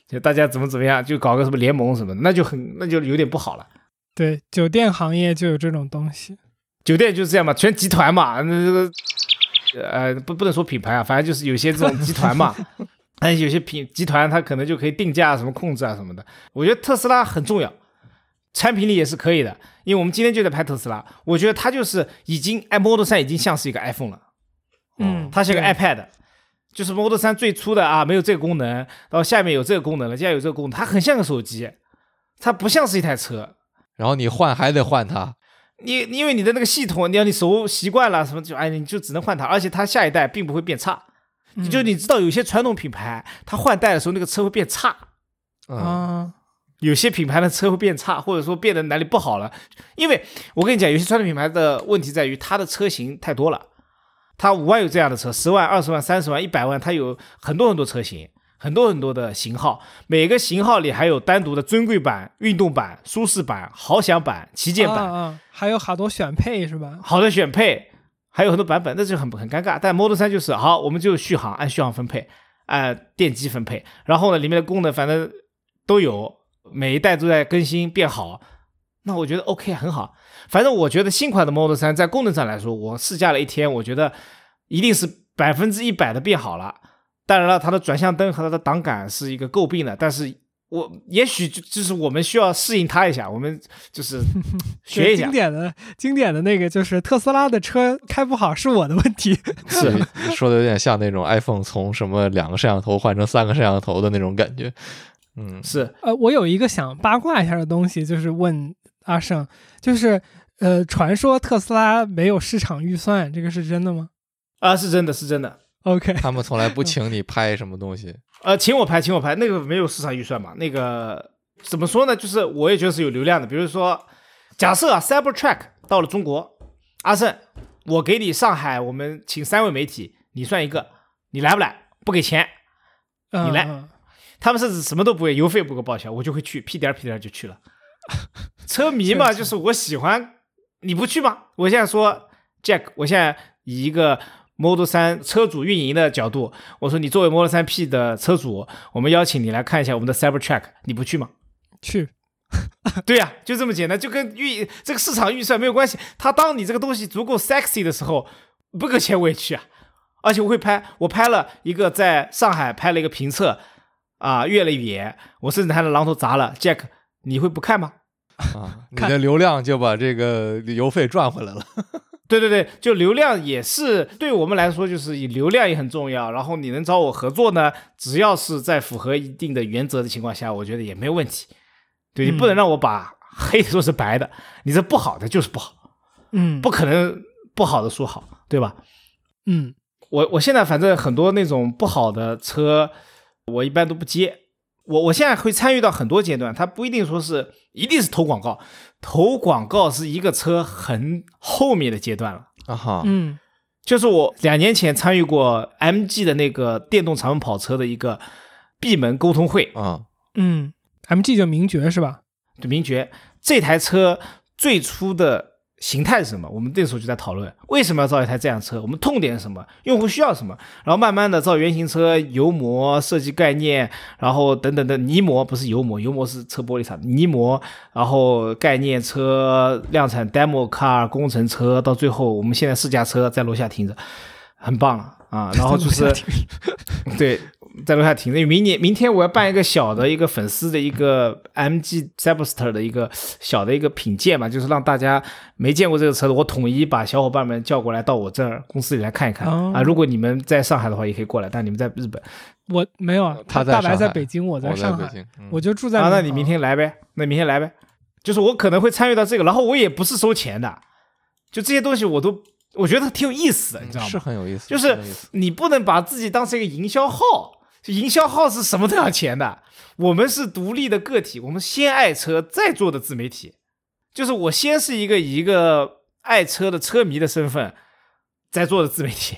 就大家怎么怎么样，就搞个什么联盟什么的，那就很那就有点不好了。对，酒店行业就有这种东西。酒店就是这样嘛，全集团嘛，那这个呃不不能说品牌啊，反正就是有些这种集团嘛，哎，有些品集团它可能就可以定价什么控制啊什么的。我觉得特斯拉很重要，产品力也是可以的，因为我们今天就在拍特斯拉，我觉得它就是已经哎 Model 3已经像是一个 iPhone 了。嗯，它是个 iPad，就是 Model 3最初的啊，没有这个功能，到下面有这个功能了，现在有这个功能，它很像个手机，它不像是一台车。然后你换还得换它，你因为你的那个系统，你要你熟习惯了什么就哎，你就只能换它，而且它下一代并不会变差。嗯就你知道，有些传统品牌它换代的时候，那个车会变差，嗯，啊，有些品牌的车会变差，或者说变得哪里不好了。因为我跟你讲，有些传统品牌的问题在于它的车型太多了，它五万有这样的车，十万、二十万、三十万、一百万，它有很多很多车型，很多很多的型号，每个型号里还有单独的尊贵版、运动版、舒适版、豪享版、旗舰版。啊啊，还有好多选配是吧？好的选配，还有很多版本，那就很很尴尬。但 Model 3就是好，我们就续航按续航分配，按电机分配，然后呢里面的功能反正都有，每一代都在更新变好，那我觉得 OK 很好。反正我觉得新款的 Model 3在功能上来说，我试驾了一天，我觉得一定是百分之一百的变好了。当然了，它的转向灯和它的挡杆是一个诟病的，但是我也许就就是我们需要适应它一下，我们就是 学一下经。典的经典的那个就是特斯拉的车开不好是我的问题。是你说的有点像那种 iPhone 从什么两个摄像头换成三个摄像头的那种感觉。嗯，是，呃，我有一个想八卦一下的东西，就是问阿胜，就是呃，传说特斯拉没有市场预算，这个是真的吗啊，是真的是真的。？OK，他们从来不 请你拍什么东西。呃，请我拍，请我拍，那个没有市场预算嘛？那个怎么说呢？就是我也觉得是有流量的。比如说，假设啊，Cybertruck 到了中国，阿胜，我给你上海，我们请三位媒体，你算一个，你来不来？不给钱，你来嗯他们甚至什么都不会，邮费不给报销，我就会去，屁颠儿屁颠儿就去了。车迷嘛，就是我喜欢，你不去吗？我现在说，Jack，我现在以一个 Model 3车主运营的角度，我说你作为 Model 3 P 的车主，我们邀请你来看一下我们的 Cybertruck，你不去吗？去，对呀、就这么简单，就跟预这个市场预算没有关系。他当你这个东西足够 sexy 的时候，不给钱我也去啊。而且我会拍，我拍了一个在上海拍了一个评测啊，越了野，我甚至还拿榔头砸了。Jack，你会不看吗？啊，你的流量就把这个邮费赚回来了。对对对，就流量也是对我们来说，就是以流量也很重要。然后你能找我合作呢，只要是在符合一定的原则的情况下，我觉得也没有问题。对你不能让我把黑的说是白的，你这不好的就是不好。嗯，不可能不好的说好，对吧？嗯我我现在反正很多那种不好的车，我一般都不接。我我现在会参与到很多阶段，它不一定说是一定是投广告，投广告是一个车很后面的阶段了。啊哈，嗯就是我两年前参与过 MG 的那个电动长奔跑车的一个闭门沟通会，啊，嗯，MG 就名爵是吧？对名爵这台车最初的形态是什么？我们那时候就在讨论为什么要造一台这样车，我们痛点是什么，用户需要什么，然后慢慢的造原型车、油膜设计概念，然后等等的泥膜不是油膜，油膜是车玻璃厂泥膜，然后概念车量产 demo car 工程车，到最后我们现在试驾车在楼下停着，很棒了啊！然后 就是 对，在楼下停着。因为明年明天我要办一个小的一个粉丝的一个 MG Cyberster 的一个小的一个品鉴嘛，就是让大家没见过这个车的，我统一把小伙伴们叫过来到我这儿公司里来看一看、哦啊。如果你们在上海的话，也可以过来，但你们在日本我没有啊，他在大白上海在北京，我我在上海，北京，嗯我就住在啊，那你明天来呗，那明天来呗。就是我可能会参与到这个，然后我也不是收钱的，就这些东西我都我觉得挺有意思的，你知道吗？是很有意思，就是你不能把自己当成一个营销号，营销号是什么都要钱的。我们是独立的个体，我们先爱车，再做的自媒体。就是我先是一个以一个爱车的车迷的身份，在做的自媒体。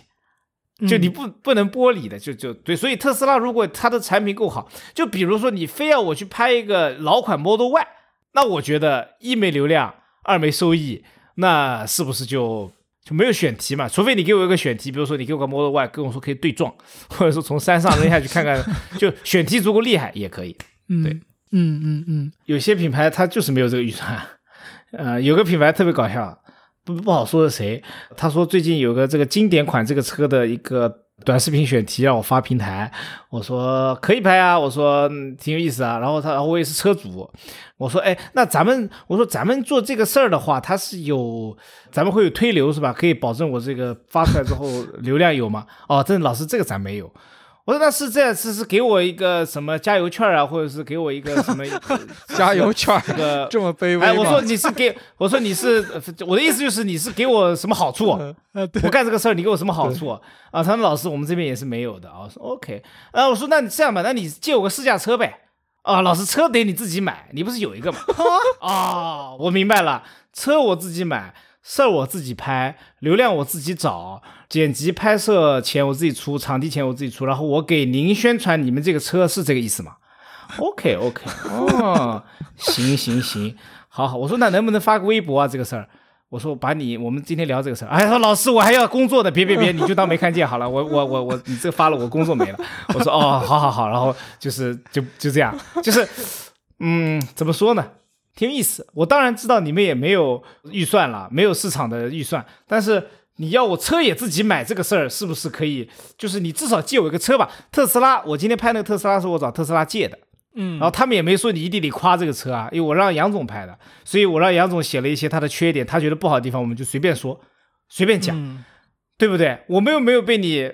就你嗯不不能剥离的，就就对，所以特斯拉如果它的产品够好，就比如说你非要我去拍一个老款 Model Y，那我觉得一没流量，二没收益，那是不是就就没有选题嘛？除非你给我一个选题，比如说你给我个 Model Y，跟我说可以对撞，或者说从山上扔下去看看，就选题足够厉害也可以。嗯对嗯嗯嗯有些品牌它就是没有这个预算，呃，有个品牌特别搞笑，不不好说是谁。他说最近有个这个经典款这个车的一个短视频选题让我发平台，我说可以拍啊，我说、挺有意思啊。然后他，然后我也是车主，我说哎，那咱们我说咱们做这个事儿的话，它是有咱们会有推流是吧？可以保证我这个发出来之后流量有吗？哦，这老师这个咱没有。我说那是这样，是是给我一个什么加油券啊，或者是给我一个什么 加油券儿这个这么卑微哎，我说你是给我说你是呃我的意思就是你是给我什么好处？我干这个事儿你给我什么好处啊？他说老师我们这边也是没有的啊。我说 OK，啊我说那你这样吧，那你借我个试驾车呗。啊，老师车得你自己买，你不是有一个吗？啊，我明白了，车我自己买，事儿我自己拍，流量我自己找，剪辑拍摄钱我自己出，场地钱我自己出，然后我给您宣传你们这个车是这个意思吗？OK OK，哦，行行行，好好，我说那能不能发个微博啊？这个事儿，我说把你我们今天聊这个事儿，哎，他说老师我还要工作的，别别别，你就当没看见好了，我我我我你这发了我工作没了，我说哦，好好好，然后就是就就这样，就是嗯，怎么说呢？挺有意思。我当然知道你们也没有预算了，没有市场的预算，但是你要我车也自己买这个事儿，是不是可以？就是你至少借我一个车吧。特斯拉，我今天拍那个特斯拉是我找特斯拉借的，嗯，然后他们也没说你一定得夸这个车啊，因为我让杨总拍的，所以我让杨总写了一些他的缺点，他觉得不好的地方，我们就随便说，随便讲，嗯对不对？我们又没有被你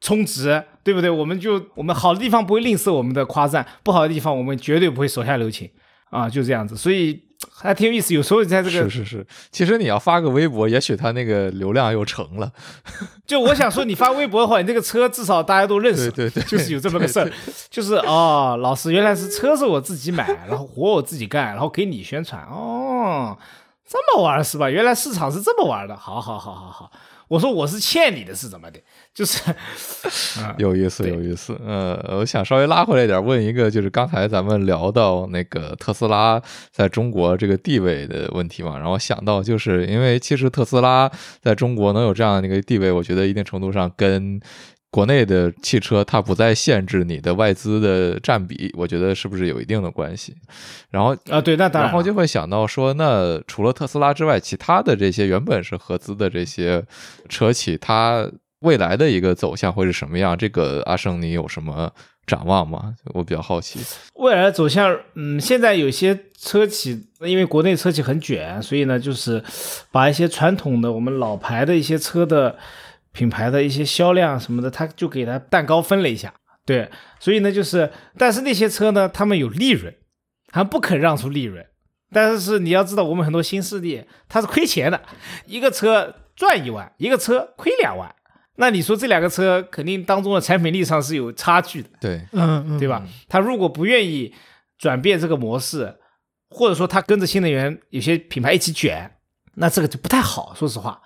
充值，对不对？我们就我们好的地方不会吝啬我们的夸赞，不好的地方我们绝对不会手下留情啊，就这样子，所以还挺有意思。有时候在这个是是是，其实你要发个微博，也许他那个流量又成了。就我想说，你发微博的话，你这个车至少大家都认识，对对对就是有这么个事儿，就是哦，老师原来是车是我自己买，然后活我自己干，然后给你宣传，哦，这么玩是吧？原来市场是这么玩的，好好好好好，我说我是欠你的是怎么的？就是，嗯 有意思，有意思。呃，我想稍微拉回来一点，问一个，就是刚才咱们聊到那个特斯拉在中国这个地位的问题嘛，然后想到，就是因为其实特斯拉在中国能有这样的一个地位，我觉得一定程度上跟国内的汽车它不再限制你的外资的占比，我觉得是不是有一定的关系？然后啊，对，那当然，然后就会想到说，那除了特斯拉之外，其他的这些原本是合资的这些车企，它未来的一个走向会是什么样？这个阿胜，你有什么展望吗？我比较好奇。未来的走向，嗯，现在有些车企因为国内车企很卷，所以呢，就是把一些传统的我们老牌的一些车的品牌的一些销量什么的，他就给它蛋糕分了一下。对，所以呢，就是但是那些车呢，他们有利润，还不肯让出利润。但是你要知道，我们很多新势力它是亏钱的，一个车赚一万，一个车亏两万。那你说这两个车肯定当中的产品力上是有差距的。对，嗯嗯，对吧？他如果不愿意转变这个模式，或者说他跟着新能源有些品牌一起卷，那这个就不太好。说实话，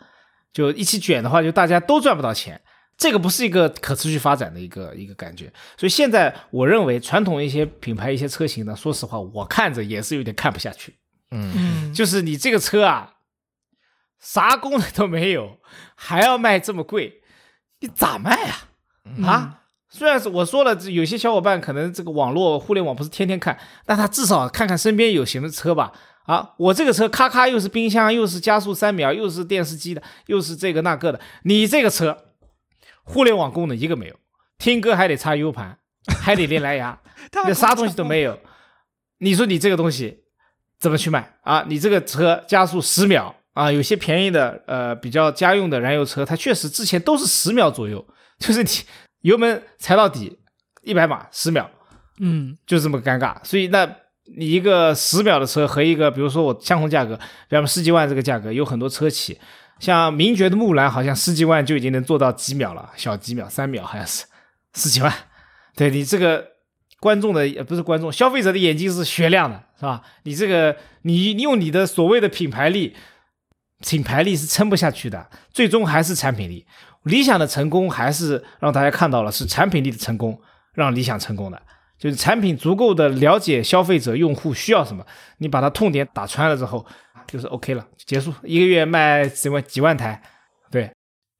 就一起卷的话，就大家都赚不到钱，这个不是一个可持续发展的一个一个感觉。所以现在我认为传统一些品牌一些车型呢，说实话，我看着也是有点看不下去。嗯，嗯，就是你这个车啊，啥功能都没有，还要卖这么贵，你咋卖啊？嗯啊，虽然是我说了，有些小伙伴可能这个网络互联网不是天天看，但他至少看看身边有什么车吧。啊，我这个车咔咔又是冰箱，又是加速三秒，又是电视机的，又是这个那个的。你这个车，互联网功能一个没有，听歌还得插 U 盘，还得连蓝牙，那啥东西都没有。你说你这个东西怎么去卖啊？你这个车加速十秒啊，有些便宜的呃比较家用的燃油车，它确实之前都是十秒左右，就是你油门踩到底一百码十秒，嗯就这么尴尬。所以那你一个十秒的车和一个，比如说我相同价格，比方说十几万这个价格，有很多车企，像名爵的木兰，好像十几万就已经能做到几秒了，小几秒，三秒好像是十几万。对你这个观众的不是观众，消费者的眼睛是雪亮的，是吧？你这个你用你的所谓的品牌力，品牌力是撑不下去的，最终还是产品力。理想的成功还是让大家看到了是产品力的成功，让理想成功的。就是产品足够的了解消费者用户需要什么，你把它痛点打穿了之后，就是 OK 了，结束。一个月卖几万几万台，对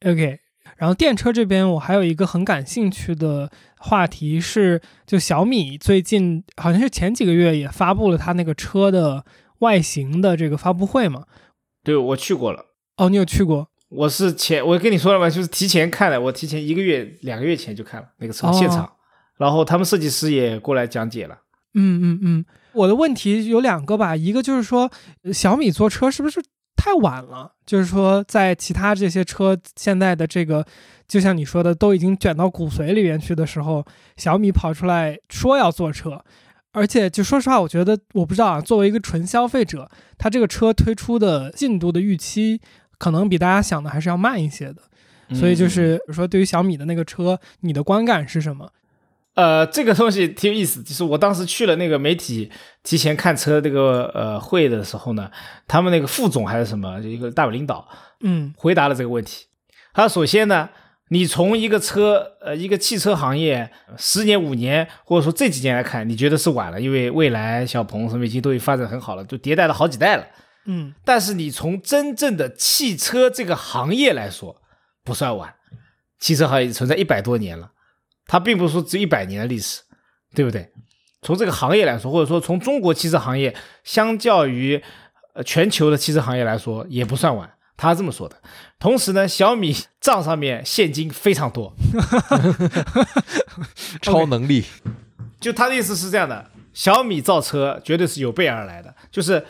，OK，然后电车这边我还有一个很感兴趣的话题是，就小米最近好像是前几个月也发布了它那个车的外形的这个发布会嘛。对我去过了。哦，你有去过？我是前我跟你说了嘛，就是提前看的，我提前一个月、两个月前就看了那个车哦现场，然后他们设计师也过来讲解了。嗯嗯嗯，我的问题有两个吧，一个就是说呃小米做车是不是太晚了？就是说在其他这些车现在的这个，就像你说的，都已经卷到骨髓里面去的时候，小米跑出来说要做车。而且，就说实话，我觉得我不知道啊。作为一个纯消费者，他这个车推出的进度的预期，可能比大家想的还是要慢一些的。所以，就是说，对于小米的那个车，你的观感是什么？呃，这个东西挺有意思，就是我当时去了那个媒体提前看车这个呃会的时候呢，他们那个副总还是什么一个大领导嗯回答了这个问题。他首先呢，你从一个车呃一个汽车行业十年五年或者说这几年来看，你觉得是晚了，因为蔚来、小鹏什么已经都已经发展很好了，就迭代了好几代了。嗯但是你从真正的汽车这个行业来说，不算晚，汽车行业存在一百多年了，它并不是说只一百年的历史，对不对？从这个行业来说，或者说从中国汽车行业相较于呃全球的汽车行业来说，也不算晚。他这么说的。同时呢，小米账上面现金非常多，超能力，就他的意思是这样的：小米造车绝对是有备而来的，就是。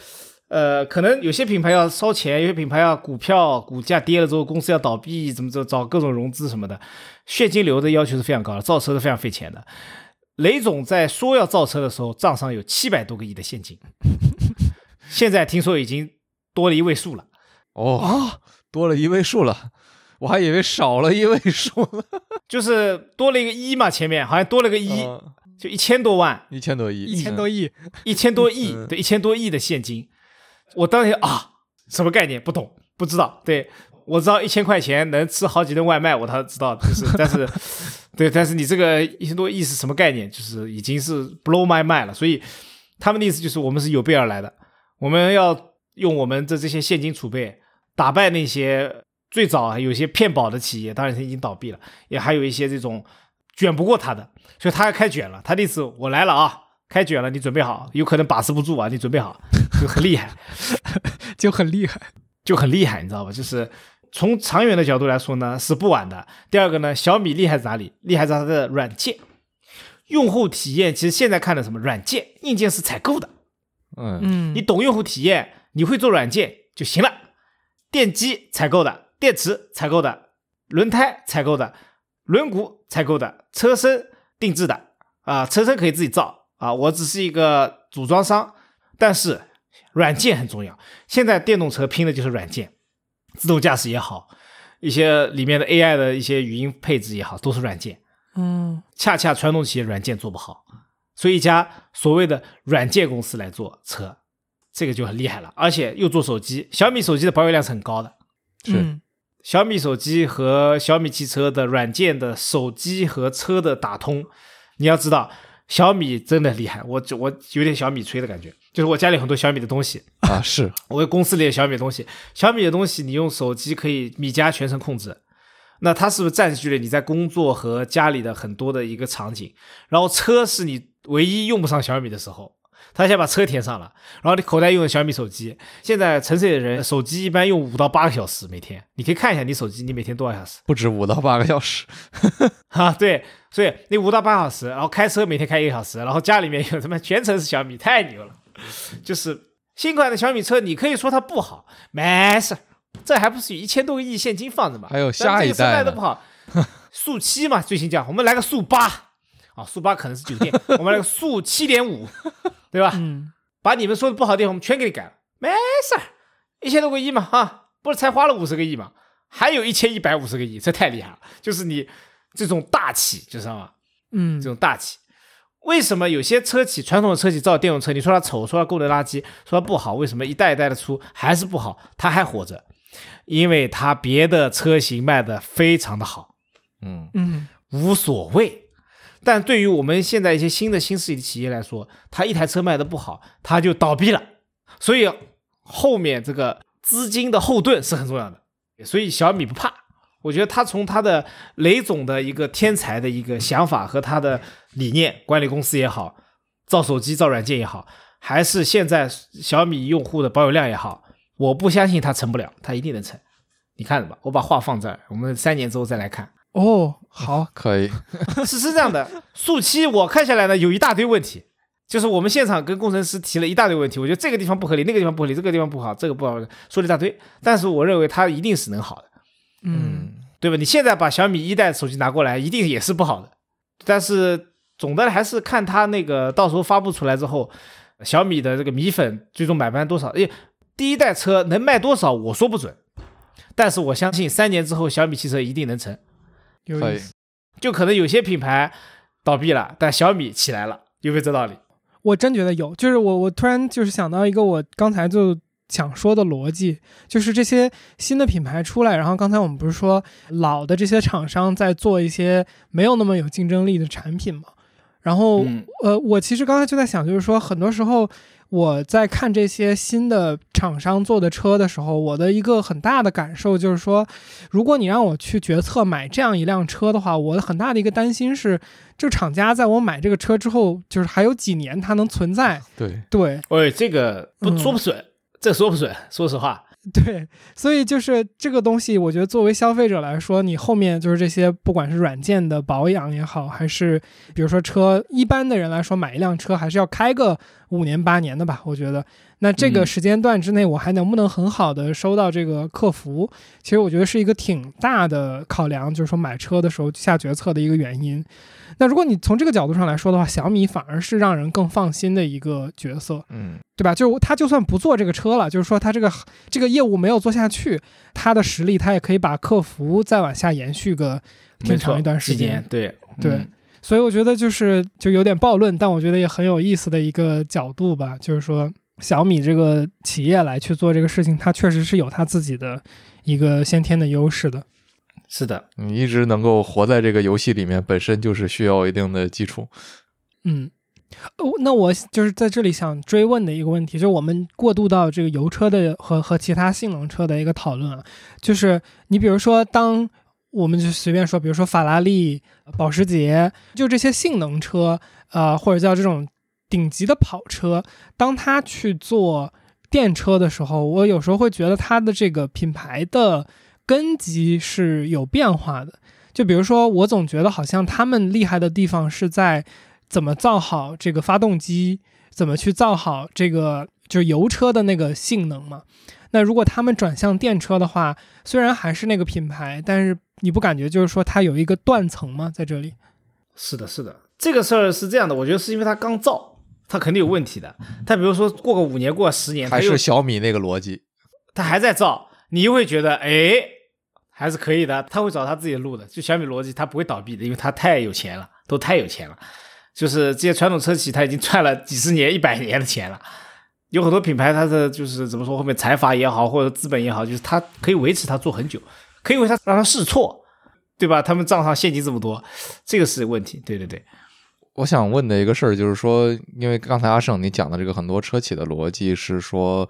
呃，可能有些品牌要烧钱，有些品牌要股票股价跌了之后，公司要倒闭，怎么着找各种融资什么的，现金流的要求是非常高的，造车是非常费钱的。雷总在说要造车的时候，账上有七百多个亿的现金，现在听说已经多了一位数了。哦，多了一位数了，我还以为少了一位数呢，就是多了一个一嘛，前面好像多了个一，就一千多万，一千多亿，一千多亿，一千多亿，对，一千多亿的现金。我当时啊，什么概念？不懂，不知道。对我知道一千块钱能吃好几顿外卖，我倒知道。就是，但是，对，但是你这个一千多亿是什么概念？就是已经是 blow my mind 了。所以他们的意思就是，我们是有备而来的，我们要用我们的这些现金储备打败那些最早有些骗保的企业，当然是已经倒闭了，也还有一些这种卷不过他的，所以他要开卷了。他的意思，我来了啊！开卷了，你准备好，有可能把持不住啊！你准备好，就很厉害，就很厉害，就很厉害，你知道吧？就是从长远的角度来说呢，是不晚的。第二个呢，小米厉害在哪里？厉害在它的软件，用户体验。其实现在看的什么软件，硬件是采购的。嗯嗯，你懂用户体验，你会做软件就行了。电机采购的，电池采购的，轮胎采购的，轮毂采购的，车身定制的啊，车身可以自己造。啊，我只是一个组装商，但是软件很重要。现在电动车拼的就是软件，自动驾驶也好，一些里面的 AI 的一些语音配置也好，都是软件。嗯，恰恰传统企业软件做不好，所以一家所谓的软件公司来做车，这个就很厉害了。而且又做手机，小米手机的保有量是很高的。是，小米手机和小米汽车的软件的手机和车的打通，你要知道。小米真的厉害，我我有点小米吹的感觉，就是我家里很多小米的东西啊，是 我公司里的小米的东西，小米的东西你用手机可以米家全程控制，那它是不是占据了你在工作和家里的很多的一个场景？然后车是你唯一用不上小米的时候。他先把车填上了，然后你口袋用的小米手机。现在城市里的人手机一般用五到八个小时每天，你可以看一下你手机你每天多少小时？不止五到八个小时，哈，对，所以你五到八小时，然后开车每天开一个小时，然后家里面有什么全程是小米，太牛了。就是新款的小米车，你可以说它不好，没事，这还不是有一千多个亿现金放着吗？还有下一代的不好，速七嘛，最新价，我们来个速八，啊，速八可能是酒店，我们来个速七点五。对吧？嗯，把你们说的不好的地方，我们全给你改了，没事儿，一千多个亿嘛，哈，不是才花了五十个亿嘛，还有一千一百五十个亿，这太厉害了。就是你这种大气，知道吗？嗯，这种大气，为什么有些车企传统的车企造电动车，你说它丑，说它功能垃圾，说它不好，为什么一代一代的出还是不好？它还活着，因为它别的车型卖的非常的好，嗯嗯，无所谓。但对于我们现在一些新的新势力企业来说，他一台车卖的不好，他就倒闭了。所以后面这个资金的后盾是很重要的。所以小米不怕，我觉得他从他的雷总的一个天才的一个想法和他的理念，管理公司也好，造手机造软件也好，还是现在小米用户的保有量也好，我不相信他成不了，他一定能成。你看着吧，我把话放这儿，我们三年之后再来看。哦，好，可以。是是这样的，速七我看下来呢，有一大堆问题，就是我们现场跟工程师提了一大堆问题，我觉得这个地方不合理，那个地方不合理，这个地方不好，这个不好，说了一大堆。但是我认为它一定是能好的，嗯，对吧？你现在把小米一代手机拿过来，一定也是不好的。但是总的还是看它那个到时候发布出来之后，小米的这个米粉最终买单多少？诶，第一代车能卖多少，我说不准。但是我相信三年之后，小米汽车一定能成。有意思，就可能有些品牌倒闭了，但小米起来了，有没有这道理？我真觉得有，就是我我突然就是想到一个我刚才就想说的逻辑，就是这些新的品牌出来，然后刚才我们不是说老的这些厂商在做一些没有那么有竞争力的产品嘛？然后呃，我其实刚才就在想，就是说很多时候我在看这些新的厂商做的车的时候，我的一个很大的感受就是说，如果你让我去决策买这样一辆车的话，我很大的一个担心是，这个厂家在我买这个车之后，就是还有几年它能存在。对，对，喂，这个不嗯说不准，这说不准，说实话。对，所以就是这个东西，我觉得作为消费者来说，你后面就是这些，不管是软件的保养也好，还是比如说车，一般的人来说，买一辆车还是要开个五年八年的吧，我觉得。那这个嗯时间段之内，我还能不能很好的收到这个客服，其实我觉得是一个挺大的考量，就是说买车的时候下决策的一个原因。那如果你从这个角度上来说的话，小米反而是让人更放心的一个角色。嗯，对吧？就是他就算不做这个车了，就是说他这个这个业务没有做下去，他的实力他也可以把客服再往下延续个挺长一段时间。对对嗯所以我觉得就是就有点暴论，但我觉得也很有意思的一个角度吧，就是说小米这个企业来去做这个事情，它确实是有它自己的一个先天的优势的。是的，你一直能够活在这个游戏里面，本身就是需要一定的基础。嗯，哦，那我就是在这里想追问的一个问题，就是我们过渡到这个油车的和和其他性能车的一个讨论啊，就是你比如说，当我们就随便说，比如说法拉利、保时捷，就这些性能车，呃，或者叫这种顶级的跑车，当它去做电车的时候，我有时候会觉得它的这个品牌的根基是有变化的。就比如说，我总觉得好像他们厉害的地方是在怎么造好这个发动机，怎么去造好这个就是油车的那个性能嘛。那如果他们转向电车的话，虽然还是那个品牌，但是你不感觉就是说它有一个断层吗？在这里？是的，是的，这个事儿是这样的，我觉得是因为它刚造，它肯定有问题的。它比如说过个五年，过个十年，还是小米那个逻辑。它还在造，你又会觉得哎，还是可以的，他会找他自己的路的。就小米逻辑，他不会倒闭的，因为他太有钱了，都太有钱了。就是这些传统车企，他已经赚了几十年、一百年的钱了。有很多品牌，它的就是怎么说，后面财阀也好，或者资本也好，就是它可以维持它做很久，可以为它让它试错，对吧？他们账上现金这么多，这个是问题。对对对，我想问的一个事儿就是说，因为刚才阿胜你讲的这个很多车企的逻辑是说，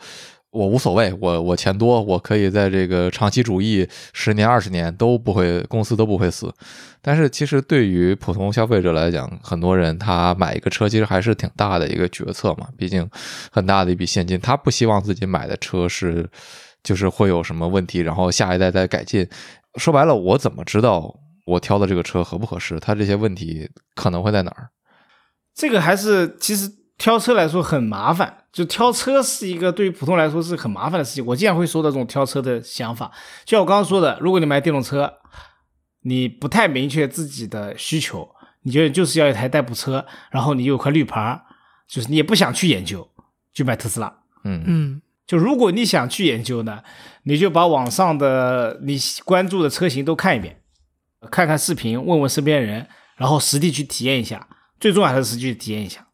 我无所谓，我我钱多，我可以在这个长期主义十年二十年都不会，公司都不会死。但是其实对于普通消费者来讲，很多人他买一个车其实还是挺大的一个决策嘛，毕竟很大的一笔现金，他不希望自己买的车是就是会有什么问题，然后下一代再改进。说白了，我怎么知道我挑的这个车合不合适？它这些问题可能会在哪儿？这个还是其实挑车来说很麻烦，就挑车是一个对于普通来说是很麻烦的事情。我经常会说到这种挑车的想法，就像我刚刚说的，如果你买电动车，你不太明确自己的需求，你觉得就是要一台代步车，然后你有块绿牌，就是你也不想去研究，就买特斯拉。嗯嗯就如果你想去研究呢，你就把网上的你关注的车型都看一遍，看看视频，问问身边人，然后实地去体验一下。最重要还是实地去体验一下。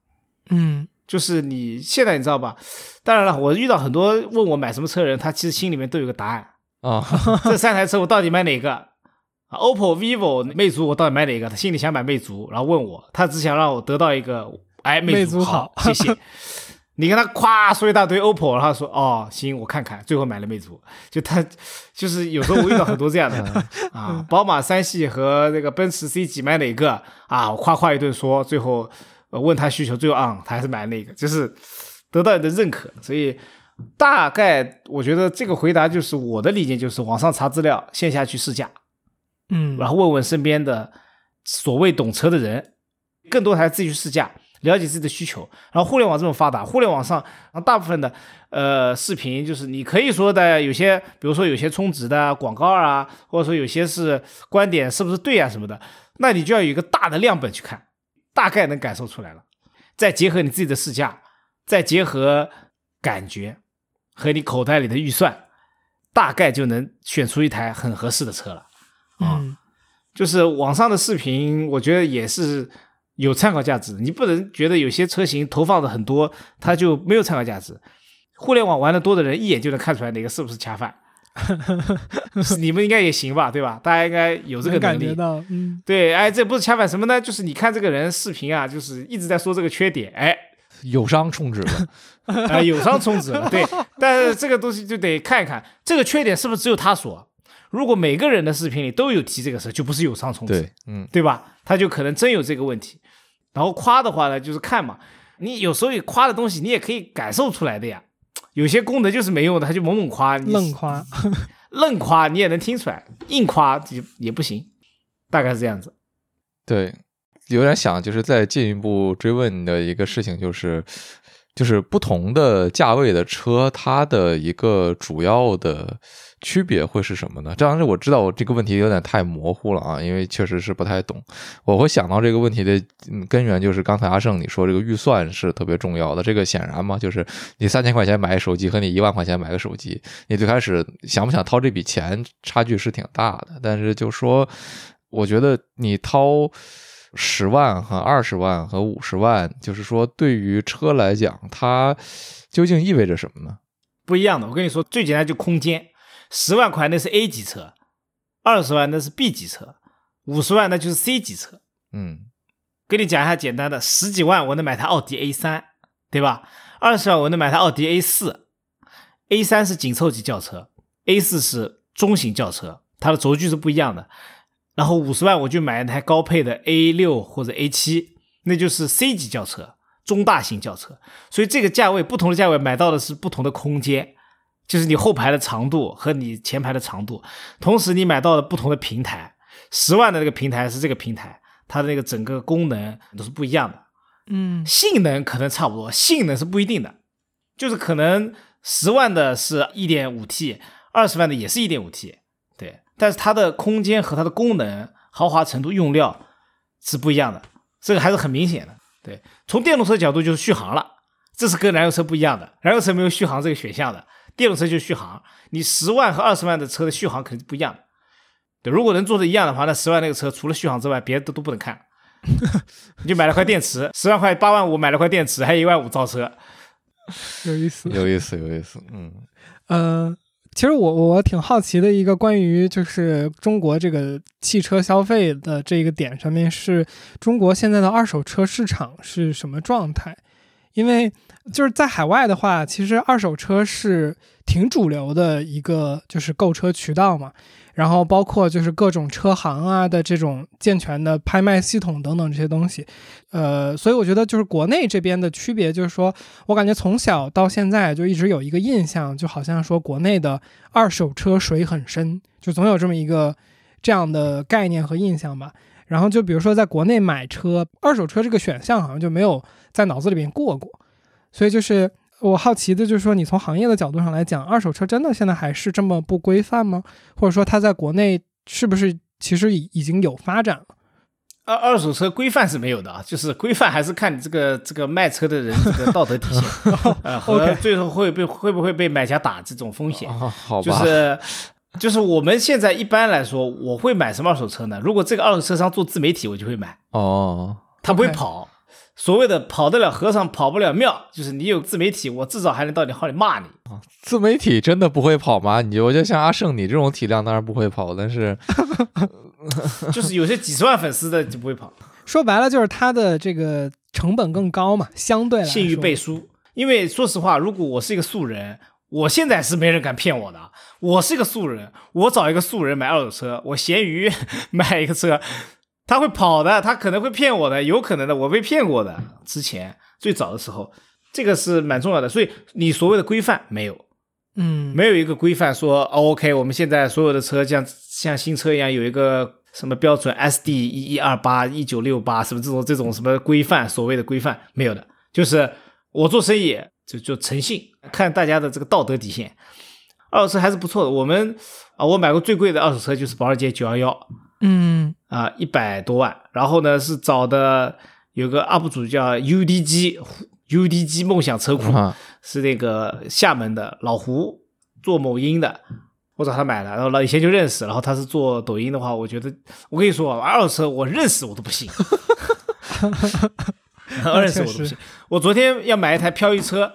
嗯就是你现在你知道吧？当然了，我遇到很多问我买什么车的人，他其实心里面都有个答案。啊，这三台车我到底买哪个啊？OPPO、vivo、魅族，我到底买哪个？他心里想买魅族，然后问我，他只想让我得到一个，哎，魅族族好，谢谢。你跟他夸说一大堆 OPPO，然后他说哦行，我看看，最后买了魅族。就他就是有时候我遇到很多这样的 啊，宝马三系和那个奔驰 C 级买哪个啊？我夸夸一顿说，最后呃问他需求，最后啊、他还是买那个，就是得到你的认可。所以大概我觉得这个回答就是我的理解，就是网上查资料，线下去试驾，嗯，然后问问身边的所谓懂车的人，更多还是自己去试驾，了解自己的需求。然后互联网这么发达，互联网上大部分的呃视频，就是你可以说的有些，比如说有些充值的广告啊，或者说有些是观点是不是对啊什么的，那你就要有一个大的样本去看，大概能感受出来了，再结合你自己的试驾，再结合感觉和你口袋里的预算，大概就能选出一台很合适的车了。啊嗯就是网上的视频，我觉得也是有参考价值。你不能觉得有些车型投放的很多，它就没有参考价值。互联网玩的多的人，一眼就能看出来哪个是不是恰饭。是 你们应该也行吧，对吧？大家应该有这个能力能感觉。到，嗯对，哎，这不是恰饭什么呢？就是你看这个人视频啊，就是一直在说这个缺点，哎，友商充值了。啊，友商充值了，对，但是这个东西就得看一看，这个缺点是不是只有他说？如果每个人的视频里都有提这个事，就不是友商充值，对，嗯，对吧？他就可能真有这个问题。然后夸的话呢，就是看嘛，你有时候夸的东西，你也可以感受出来的呀。有些功能就是没用的，他就猛猛夸，你愣夸，愣夸你也能听出来，硬夸也也不行，大概是这样子。对，有点想就是再进一步追问的一个事情就是。就是不同的价位的车，它的一个主要的区别会是什么呢？这当然，我知道我这个问题有点太模糊了啊，因为确实是不太懂。我会想到这个问题的根源就是刚才阿胜你说这个预算是特别重要的。这个显然嘛，就是你三千块钱买手机和你一万块钱买个手机，你最开始想不想掏这笔钱，差距是挺大的。但是就说，我觉得你掏。十万和二十万和五十万，就是说，对于车来讲，它究竟意味着什么呢？不一样的。我跟你说，最简单就空间。十万块那是 A 级车，二十万那是 B 级车，五十万那就是 C 级车。嗯，给你讲一下简单的，十几万我能买台奥迪 A 三，对吧？二十万我能买台奥迪 A 四，A 三是紧凑级轿车，A 四是中型轿车，它的轴距是不一样的。然后五十万我就买一台高配的 A 六或者 A 七，那就是 C 级轿车，中大型轿车。所以这个价位不同的价位买到的是不同的空间，就是你后排的长度和你前排的长度。同时你买到的不同的平台，十万的那个平台是这个平台，它的那个整个功能都是不一样的。嗯，性能可能差不多，性能是不一定的，就是可能十万的是一点五 T，二十万的也是一点五 T。但是它的空间和它的功能、豪华程度、用料是不一样的，这个还是很明显的。对，从电动车角度就是续航了，这是跟燃油车不一样的。燃油车没有续航这个选项的，电动车就续航。你十万和二十万的车的续航肯定不一样的。对，如果能做的一样的话，那十万那个车除了续航之外，别的都都不能看。你就买了块电池，十万块八万五买了块电池，还有一万五造车，有意思，有意思，有意思。嗯，呃。其实我我挺好奇的一个关于就是中国这个汽车消费的这个点上面，是中国现在的二手车市场是什么状态？因为就是在海外的话，其实二手车是挺主流的一个就是购车渠道嘛。然后包括就是各种车行啊的这种健全的拍卖系统等等这些东西，呃，所以我觉得就是国内这边的区别，就是说我感觉从小到现在就一直有一个印象，就好像说国内的二手车水很深，就总有这么一个这样的概念和印象吧。然后就比如说在国内买车，二手车这个选项好像就没有在脑子里面过过，所以就是。我好奇的就是说，你从行业的角度上来讲，二手车真的现在还是这么不规范吗？或者说，它在国内是不是其实已已经有发展了？二二手车规范是没有的啊，就是规范还是看你这个这个卖车的人这个道德底线，呃，和最后会被会不会被买家打这种风险。好吧，就是就是我们现在一般来说，我会买什么二手车呢？如果这个二手车商做自媒体，我就会买。哦，他不会跑。所谓的跑得了和尚跑不了庙，就是你有自媒体，我至少还能到你号里骂你啊。自媒体真的不会跑吗？你我觉得像阿胜你这种体量当然不会跑，但是 就是有些几十万粉丝的就不会跑。说白了就是他的这个成本更高嘛，相对来信誉背书。因为说实话，如果我是一个素人，我现在是没人敢骗我的。我是一个素人，我找一个素人买二手车，我闲鱼 买一个车。他会跑的，他可能会骗我的，有可能的，我被骗过的。之前最早的时候，这个是蛮重要的。所以你所谓的规范没有，嗯，没有一个规范说，OK，我们现在所有的车像像新车一样有一个什么标准，SD 一一二八一九六八什么这种这种什么规范，所谓的规范没有的，就是我做生意就就诚信，看大家的这个道德底线。二手车还是不错的，我们啊，我买过最贵的二手车就是保时捷九幺幺。嗯啊，一百多万，然后呢是找的有个 UP 主叫 UDG，UDG 梦想车库，是那个厦门的老胡做某音的，我找他买了，然后老以前就认识，然后他是做抖音的话，我觉得我跟你说，二手车我认识我都不信，认识我都不信，我昨天要买一台飘逸车。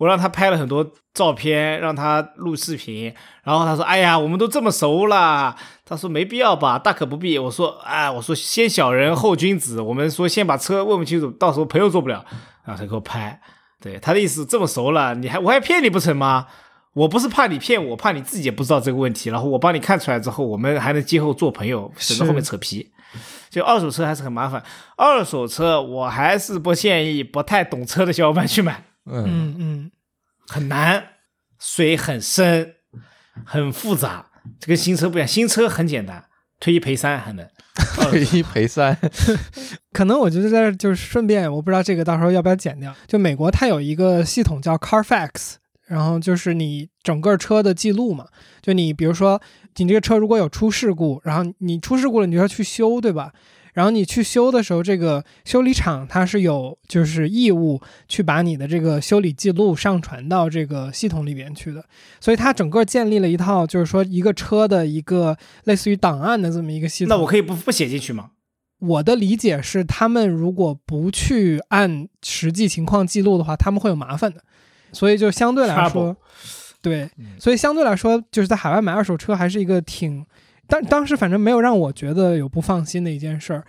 我让他拍了很多照片，让他录视频，然后他说：“哎呀，我们都这么熟了。”他说：“没必要吧，大可不必。”我说：“哎，我说先小人后君子，我们说先把车问问清楚，到时候朋友做不了，然后他给我拍，对他的意思这么熟了，你还我还骗你不成吗？我不是怕你骗我，怕你自己也不知道这个问题，然后我帮你看出来之后，我们还能今后做朋友，省得后面扯皮。就二手车还是很麻烦，二手车我还是不建议不太懂车的小伙伴去买，嗯，嗯嗯，很难，水很深，很复杂。这跟新车不一样，新车很简单，退一赔三还能。退一赔三，可能我觉得在这就是顺便，我不知道这个到时候要不要剪掉。就美国它有一个系统叫 Carfax，然后就是你整个车的记录嘛。就你比如说你这个车如果有出事故，然后你出事故了，你就要去修，对吧？然后你去修的时候，这个修理厂它是有就是义务去把你的这个修理记录上传到这个系统里边去的，所以它整个建立了一套就是说一个车的一个类似于档案的这么一个系统。那我可以不不写进去吗？我的理解是，他们如果不去按实际情况记录的话，他们会有麻烦的。所以就相对来说对嗯，所以相对来说，就是在海外买二手车还是一个挺，但当时反正没有让我觉得有不放心的一件事儿。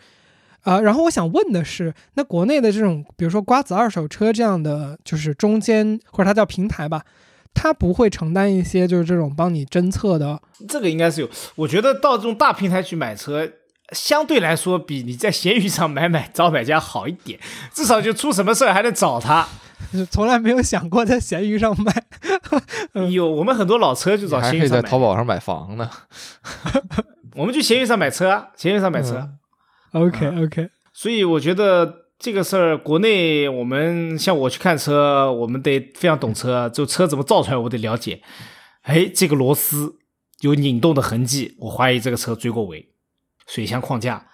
啊、然后我想问的是，那国内的这种，比如说瓜子二手车这样的，就是中间或者它叫平台吧，它不会承担一些就是这种帮你侦测的这个应该是有。我觉得到这种大平台去买车，相对来说比你在闲鱼上买买找买家好一点，至少就出什么事儿还能找他。从来没有想过在闲鱼上卖。嗯有我们很多老车就找还可以在闲鱼上买，淘宝上买房呢。我们去闲鱼上买车啊，闲鱼上买车。嗯 OK OK，所以我觉得这个事儿，国内我们像我去看车，我们得非常懂车，就车怎么造出来，我得了解。哎，这个螺丝有拧动的痕迹，我怀疑这个车追过尾。水箱框架，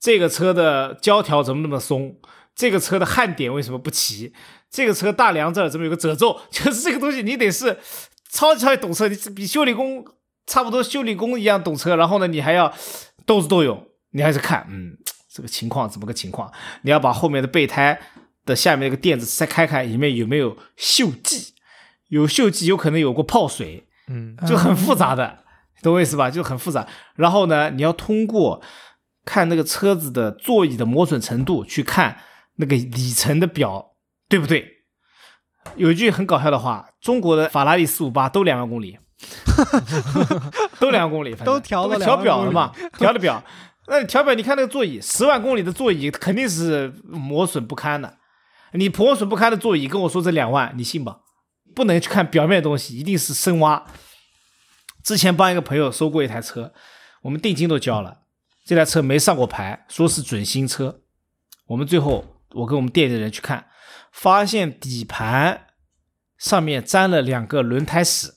这个车的胶条怎么那么松？这个车的焊点为什么不齐？这个车大梁这儿怎么有个褶皱？就是这个东西，你得是超级超级懂车，你是比修理工差不多修理工一样懂车，然后呢，你还要斗智斗勇，你还是看，嗯，这个情况怎么个情况？你要把后面的备胎的下面那个垫子再开开，里面有没有锈迹？有锈迹，有可能有过泡水，嗯，就很复杂的，懂我意思吧？就很复杂。然后呢，你要通过看那个车子的座椅的磨损程度去看那个里程的表，对不对？有一句很搞笑的话，中国的法拉利四五八都两万公里，都两万公里，反正都调了调2万公里表了嘛，调了表。那你调表，你看那个座椅，十万公里的座椅肯定是磨损不堪的。你磨损不堪的座椅跟我说这两万，你信吧？不能去看表面的东西，一定是深挖。之前帮一个朋友收过一台车，我们定金都交了，这台车没上过牌，说是准新车。我们最后我跟我们店里的人去看，发现底盘上面粘了两个轮胎屎。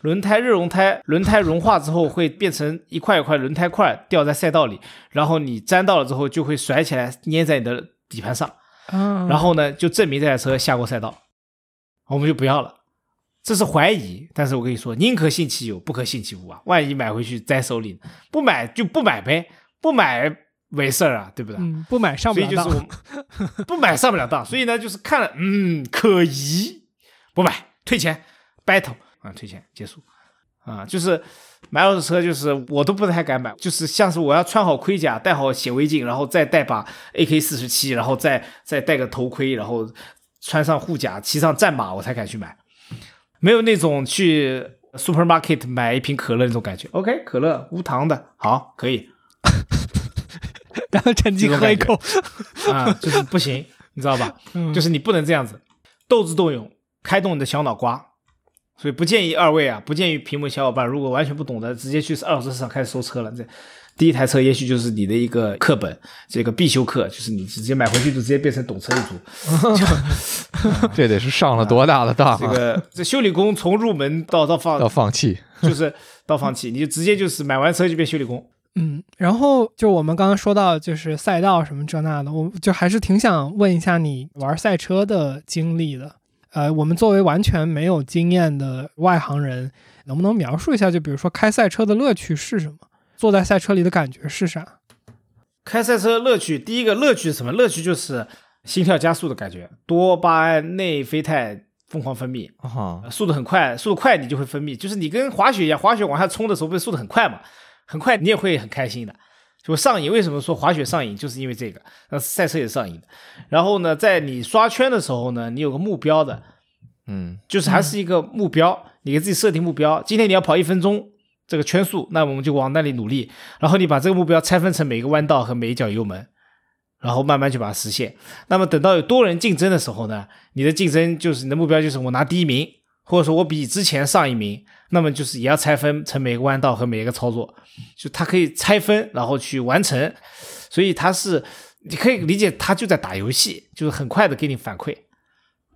轮胎热熔胎，轮胎融化之后会变成一块一块轮胎块掉在赛道里，然后你粘到了之后就会甩起来粘在你的底盘上。啊，然后呢，就证明这台车下过赛道，我们就不要了。这是怀疑，但是我跟你说，宁可信其有，不可信其无啊！万一买回去栽手里，不买就不买呗，不买没事儿啊，对不对？嗯，不买上不所以了当。就是我们 不买上不了当，所以呢，就是看了，嗯，可疑，不买，退钱，battle 啊，退钱结束啊，就是买二手车，就是我都不太敢买，就是像是我要穿好盔甲，戴好显微镜，然后再带把 AK 四十七，然后再再戴个头盔，然后穿上护甲，骑上战马，我才敢去买，没有那种去 supermarket 买一瓶可乐那种感觉。OK，可乐无糖的，好，可以。然后趁机喝一口。啊，就是不行，你知道吧？嗯就是你不能这样子，斗智斗勇，开动你的小脑瓜。所以不建议二位啊，不建议屏幕小伙伴，如果完全不懂的，直接去二手车市场开始收车了。这第一台车也许就是你的一个课本，这个必修课，就是你直接买回去就直接变成懂车一族。这得是上了多大的当啊！这个这修理工从入门到到放到放弃，就是到放弃，你就直接就是买完车就变修理工。嗯，然后就我们刚刚说到就是赛道什么这那的，我就还是挺想问一下你玩赛车的经历的。呃，我们作为完全没有经验的外行人，能不能描述一下，就比如说开赛车的乐趣是什么？坐在赛车里的感觉是啥？开赛车乐趣，第一个乐趣是什么？乐趣就是心跳加速的感觉，多巴胺、内啡肽疯狂分泌，啊，速度很快，速度快你就会分泌，就是你跟滑雪一样，滑雪往下冲的时候不是速度很快嘛，很快你也会很开心的，就上瘾。为什么说滑雪上瘾？就是因为这个。那赛车也上瘾的。然后呢，在你刷圈的时候呢，你有个目标的，嗯就是还是一个目标，你给自己设定目标。今天你要跑一分钟这个圈速，那我们就往那里努力。然后你把这个目标拆分成每个弯道和每一脚油门，然后慢慢去把它实现。那么等到有多人竞争的时候呢，你的竞争就是你的目标就是我拿第一名，或者说我比之前上一名，那么就是也要拆分成每个弯道和每一个操作，就它可以拆分，然后去完成。所以它是你可以理解，它就在打游戏，就是很快的给你反馈。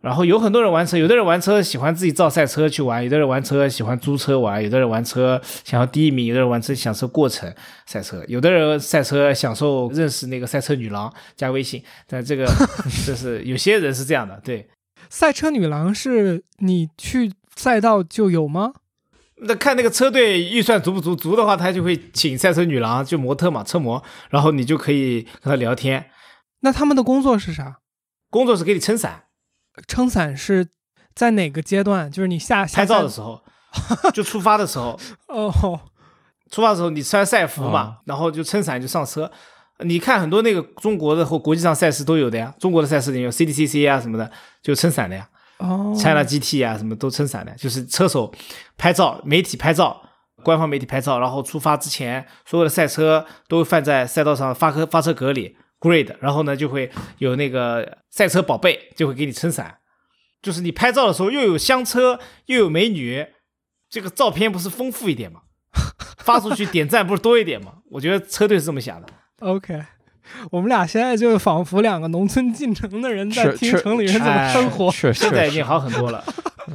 然后有很多人玩车，有的人玩车喜欢自己造赛车去玩，有的人玩车喜欢租车玩，有的人玩车想要第一名，有的人玩车享受过程赛车，有的人赛车享受认识那个赛车女郎加微信。但这个就是有些人是这样的，对。赛车女郎是你去赛道就有吗？那看那个车队预算足不足，足的话他就会请赛车女郎，就模特嘛，车模，然后你就可以跟他聊天。那他们的工作是啥？工作是给你撑伞，撑伞是在哪个阶段？就是你下下拍照的时候，就出发的时候，哦，出发的时候你穿赛服嘛，啊然后就撑伞就上车。你看很多那个中国的或国际上赛事都有的呀，中国的赛事里有 CDCC 啊什么的，就撑伞的呀、哦 China GT 啊什么都撑伞的，就是车手拍照、媒体拍照、官方媒体拍照，然后出发之前所有的赛车都会放在赛道上发车发车格里 grid，然后呢就会有那个赛车宝贝就会给你撑伞，就是你拍照的时候又有香车又有美女，这个照片不是丰富一点吗？发出去点赞不是多一点吗？我觉得车队是这么想的。OK，我们俩现在就仿佛两个农村进城的人在听城里人怎么哎生活。确现在已，经好很多了，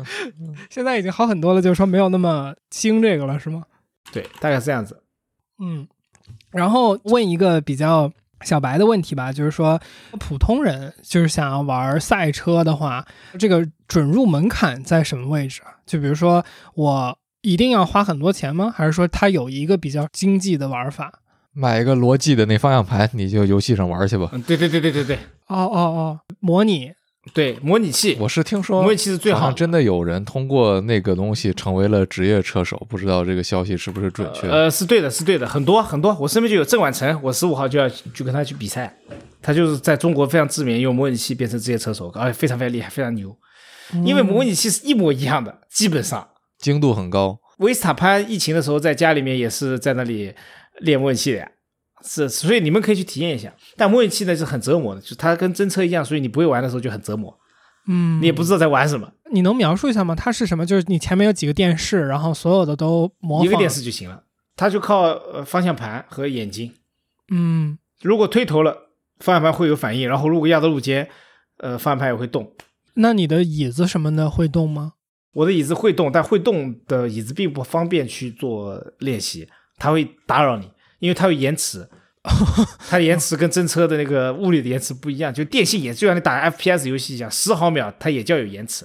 现在已经好很多了，就是说没有那么兴这个了，是吗？对，大概是这样子。嗯，然后问一个比较小白的问题吧，就是说普通人就是想要玩赛车的话，这个准入门槛在什么位置啊？就比如说我一定要花很多钱吗？还是说它有一个比较经济的玩法？买一个罗技的那方向盘，你就游戏上玩去吧。嗯，对对对对对对哦哦哦，模拟对，模拟器，我是听说模拟器是最好的。好像真的有人通过那个东西成为了职业车手，不知道这个消息是不是准确？呃，是对的，是对的，很多很多，我身边就有郑婉成，我十五号就要去跟他去比赛，他就是在中国非常知名，用模拟器变成职业车手，而且非常非常厉害，非常牛。因为模拟器是一模一样的，基本上。精度很高。维斯塔潘疫情的时候，在家里面也是在那里练模拟器的呀，是，所以你们可以去体验一下。但模拟器呢是很折磨的，就它跟真车一样，所以你不会玩的时候就很折磨，嗯，你也不知道在玩什么，你能描述一下吗？它是什么？就是你前面有几个电视，然后所有的都模仿一个电视就行了。它就靠呃方向盘和眼睛，嗯如果推头了，方向盘会有反应，然后如果压到路肩，呃，方向盘也会动。那你的椅子什么的会动吗？我的椅子会动，但会动的椅子并不方便去做练习，它会打扰你，因为它有延迟。它的延迟跟真车的那个物理的延迟不一样，就电信也，就像你打 FPS 游戏一样，十毫秒它也叫有延迟，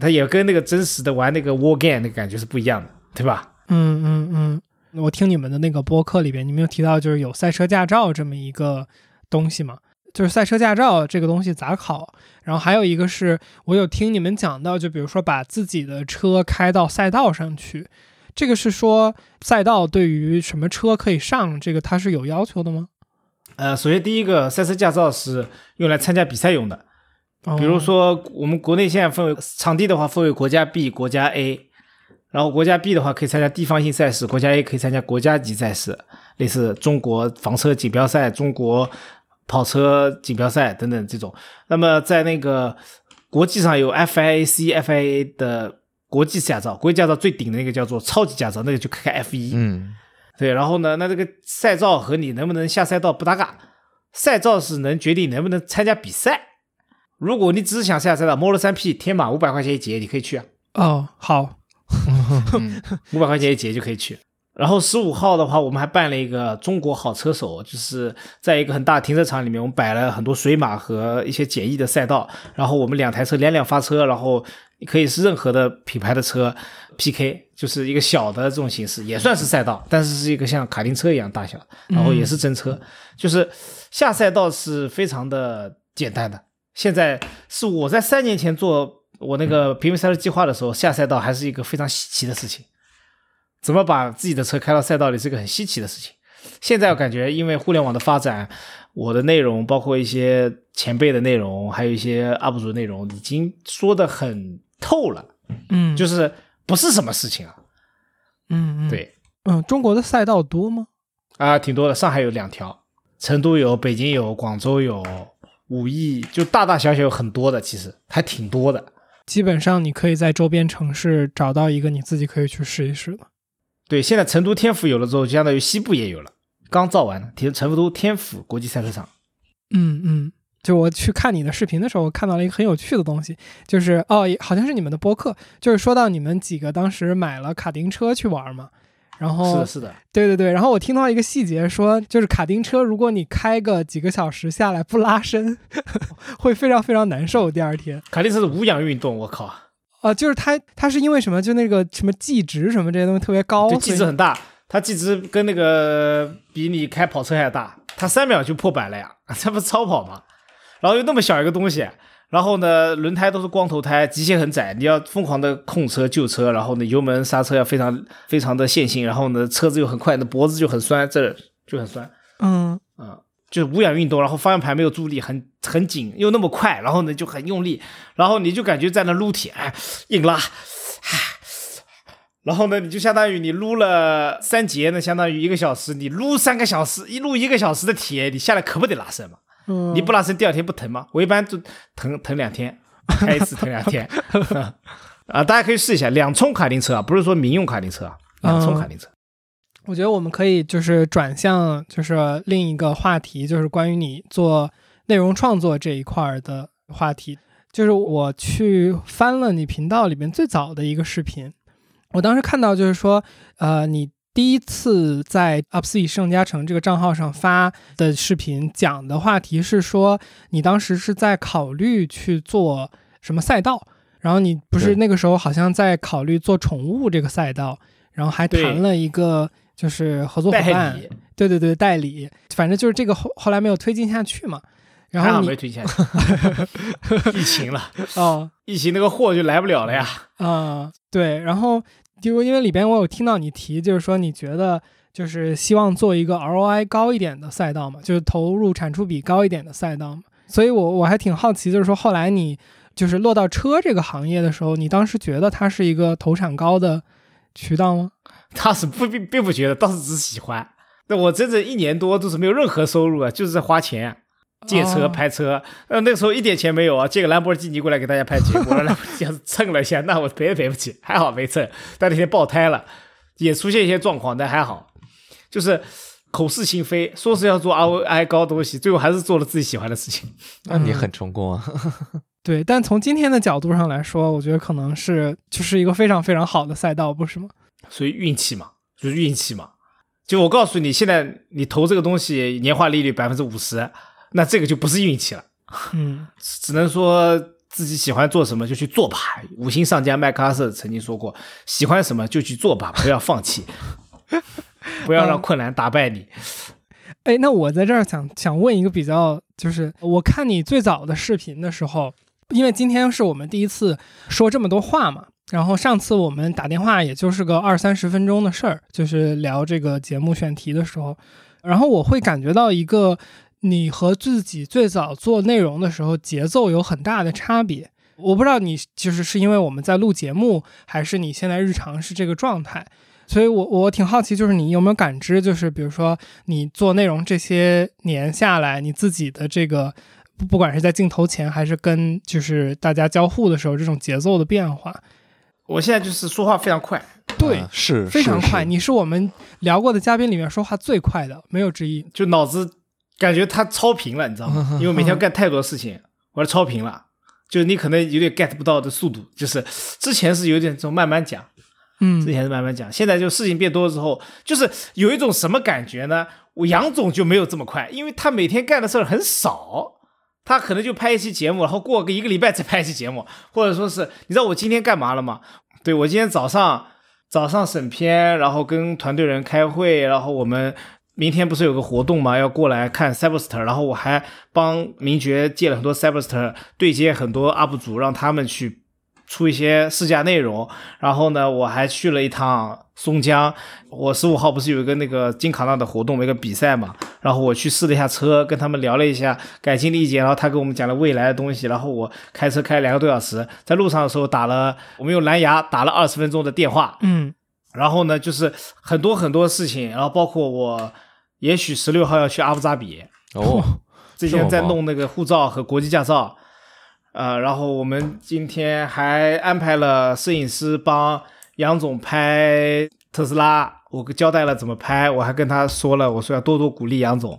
它也跟那个真实的玩那个 War Game 那个感觉是不一样的，对吧？嗯嗯嗯，我听你们的那个播客里边，你们有提到就是有赛车驾照这么一个东西嘛？就是赛车驾照这个东西咋考？然后还有一个是我有听你们讲到，就比如说把自己的车开到赛道上去，这个是说赛道对于什么车可以上，这个它是有要求的吗？呃，首先第一个赛车驾照是用来参加比赛用的，哦比如说我们国内现在分为场地的话，分为国家 B、国家 A，然后国家 B 的话可以参加地方性赛事，国家 A 可以参加国家级赛事，类似中国房车锦标赛、中国跑车锦标赛等等这种。那么在那个国际上有 FIAC、FIA 的国际驾照，国际驾照最顶的那个叫做超级驾照，那个就开 F 一、嗯，对，然后呢，那这个赛照和你能不能下赛道不搭嘎，赛照是能决定能不能参加比赛。如果你只是想下赛道，Model 3 P 天马五百块钱一节，你可以去啊，哦，好，五百块钱一节就可以去。然后十五号的话，我们还办了一个中国好车手，就是在一个很大停车场里面，我们摆了很多水马和一些简易的赛道，然后我们两台车两两发车，然后可以是任何的品牌的车 PK，就是一个小的这种形式，也算是赛道，但是是一个像卡丁车一样大小，然后也是真车，就是下赛道是非常的简单的。现在是我在三年前做我那个平民赛车计划的时候，下赛道还是一个非常稀奇的事情。怎么把自己的车开到赛道里是一个很稀奇的事情。现在我感觉，因为互联网的发展，我的内容包括一些前辈的内容，还有一些 UP 主内容，已经说的很透了，嗯，就是不是什么事情啊。嗯嗯，对嗯，中国的赛道多吗？啊，挺多的。上海有两条，成都有，北京有，广州有，武义就大大小小有很多的，其实还挺多的。基本上你可以在周边城市找到一个你自己可以去试一试的。对，现在成都天府有了之后，就相当于西部也有了，刚造完的，成成都天府国际赛车场。嗯嗯，就我去看你的视频的时候，我看到了一个很有趣的东西，就是哦，好像是你们的播客，就是说到你们几个当时买了卡丁车去玩嘛，然后是的，是的，对对对，然后我听到一个细节说，就是卡丁车如果你开个几个小时下来不拉伸，会非常非常难受，第二天。卡丁车是无氧运动，我靠，啊、就是它，它是因为什么？就那个什么计值什么这些东西特别高，计值很大，它计值跟那个比你开跑车还大，它三秒就破百了呀，这不是超跑吗？然后又那么小一个东西，然后呢，轮胎都是光头胎，极限很窄，你要疯狂的控车救车，然后呢，油门刹车要非常非常的线性，然后呢，车子又很快，那脖子就很酸，这就很酸，嗯嗯，就是无氧运动，然后方向盘没有助力，很很紧，又那么快，然后呢就很用力，然后你就感觉在那撸铁，哎，硬拉，唉，然后呢你就相当于你撸了三节，那相当于一个小时，你撸三个小时，一撸一个小时的铁，你下来可不得拉伸嘛？嗯，你不拉伸，第二天不疼吗？我一般就疼疼两天，开一次疼两天，啊，大家可以试一下两冲卡丁车啊，不是说民用卡丁车啊，两冲卡丁车。我觉得我们可以就是转向就是另一个话题，就是关于你做内容创作这一块儿的话题。就是我去翻了你频道里面最早的一个视频，我当时看到就是说，呃，你第一次在 UpSee 盛嘉诚这个账号上发的视频，讲的话题是说你当时是在考虑去做什么赛道，然后你不是那个时候好像在考虑做宠物这个赛道，然后还谈了一个就是合作伙代伴，对对对，代理，反正就是这个后后来没有推进下去嘛。然后你没推下去，疫情了，哦。疫情那个货就来不了了呀。啊、对，然后就因为里边我有听到你提，就是说你觉得就是希望做一个 ROI 高一点的赛道嘛，就是投入产出比高一点的赛道嘛。所以我我还挺好奇，就是说后来你就是落到车这个行业的时候，你当时觉得它是一个投产高的渠道吗？当时不并并不觉得，当时只是喜欢。那我整整一年多都是没有任何收入啊，就是在花钱借车哦拍车。呃，那个时候一点钱没有啊，借个兰博基尼过来给大家拍节目，兰博基尼蹭了一下，那我赔也赔不起。还好没蹭，但那天爆胎了，也出现一些状况，但还好，就是口是心非，说是要做 ROI 高的东西，最后还是做了自己喜欢的事情。那你很成功啊！对，但从今天的角度上来说，我觉得可能是就是一个非常非常好的赛道，不是吗？所以运气嘛，就是运气嘛。就我告诉你，现在你投这个东西年化利率百分之五十，那这个就不是运气了，嗯只能说自己喜欢做什么就去做吧。五星上将麦克阿瑟曾经说过，喜欢什么就去做吧，不要放弃，不要让困难打败你。哎，那我在这儿想想问一个比较，就是我看你最早的视频的时候，因为今天是我们第一次说这么多话嘛，然后上次我们打电话也就是个二三十分钟的事儿，就是聊这个节目选题的时候，然后我会感觉到一个你和自己最早做内容的时候节奏有很大的差别。我不知道你就是是因为我们在录节目，还是你现在日常是这个状态。所以我我挺好奇，就是你有没有感知，就是比如说你做内容这些年下来，你自己的这个不不管是在镜头前，还是跟就是大家交互的时候，这种节奏的变化，我现在就是说话非常快，对，啊是非常快。是你是我们聊过的嘉宾里面说话最快的，没有之一。就脑子感觉他超频了，你知道吗？因为每天要干太多事情，我超频了。就是你可能有点 get 不到的速度，就是 之前是有点这种慢慢讲，嗯之嗯前是慢慢讲，现在就事情变多之后，就是有一种什么感觉呢？我杨总就没有这么快，因为他每天干的事儿很少，他可能就拍一期节目，然后过个一个礼拜再拍一期节目，或者说是你知道我今天干嘛了吗？对我今天早上早上审片，然后跟团队人开会，然后我们明天不是有个活动嘛，要过来看 Cyberster，然后我还帮名爵借了很多 Cyberster 对接很多 UP 主，让他们去出一些试驾内容。然后呢，我还去了一趟松江，我十五号不是有一个那个金卡纳的活动，一个比赛嘛，然后我去试了一下车，跟他们聊了一下改进意见，然后他给我们讲了未来的东西，然后我开车开两个多小时，在路上的时候打了，我们用蓝牙打了二十分钟的电话，嗯。然后呢，就是很多很多事情，然后包括我也许十六号要去阿布扎比，哦，之前在弄那个护照和国际驾照，呃，然后我们今天还安排了摄影师帮杨总拍特斯拉，我交代了怎么拍，我还跟他说了，我说要多多鼓励杨总。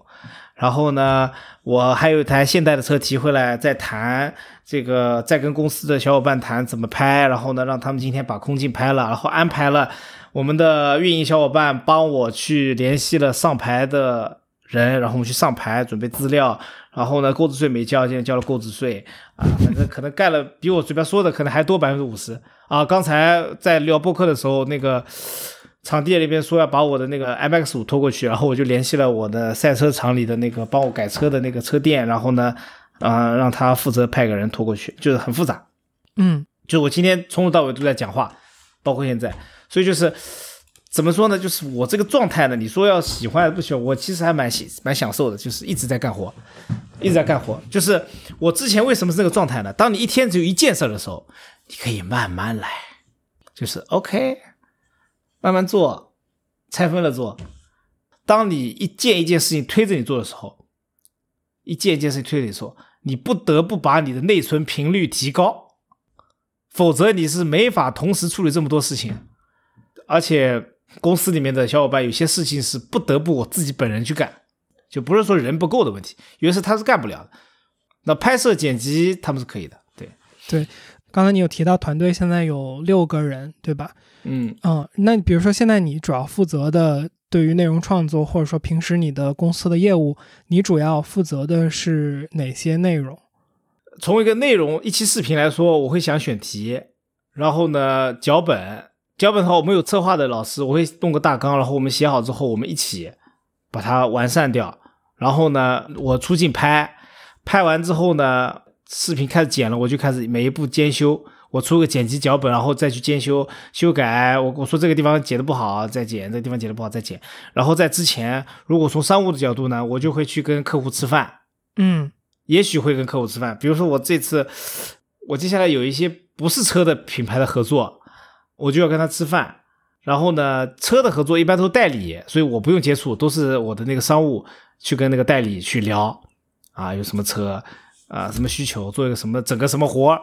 然后呢，我还有一台现代的车提回来，再谈这个，再跟公司的小伙伴谈怎么拍，然后呢，让他们今天把空镜拍了，然后安排了我们的运营小伙伴帮我去联系了上牌的人，然后我们去上牌准备资料，然后呢，购置税没交，现在交了购置税啊，反正可能盖了比我嘴边说的可能还多百分之五十啊。刚才在聊播客的时候，那个场地那边说要把我的那个 MX 五拖过去，然后我就联系了我的赛车场里的那个帮我改车的那个车店，然后呢，呃，让他负责派个人拖过去，就是很复杂。嗯就我今天从头到尾都在讲话，包括现在，所以就是怎么说呢？就是我这个状态呢，你说要喜欢还不喜欢，我其实还蛮喜蛮享受的，就是一直在干活，一直在干活。就是我之前为什么是这个状态呢？当你一天只有一件事的时候，你可以慢慢来，就是 OK，慢慢做，拆分了做。当你一件一件事情推着你做的时候，一件一件事情推着你做，你不得不把你的内存频率提高。否则你是没法同时处理这么多事情，而且公司里面的小伙伴有些事情是不得不我自己本人去干，就不是说人不够的问题，有些事他是干不了的。那拍摄剪辑他们是可以的，对对，刚才你有提到团队现在有六个人，对吧？嗯，嗯，那比如说现在你主要负责的对于内容创作，或者说平时你的公司的业务，你主要负责的是哪些内容？从一个内容一期视频来说，我会想选题，然后呢脚本，脚本的话我们有策划的老师，我会弄个大纲，然后我们写好之后，我们一起把它完善掉，然后呢我出镜拍，拍完之后呢视频开始剪了，我就开始每一步兼修，我出个剪辑脚本，然后再去监修修改，我我说这个地方剪的不好再剪，这个地方剪的不好再剪，然后在之前如果从商务的角度呢，我就会去跟客户吃饭。嗯也许会跟客户吃饭。比如说我这次，我接下来有一些不是车的品牌的合作，我就要跟他吃饭。然后呢，车的合作一般都是代理，所以我不用接触，都是我的那个商务去跟那个代理去聊啊，有什么车啊，什么需求，做一个什么整个什么活儿，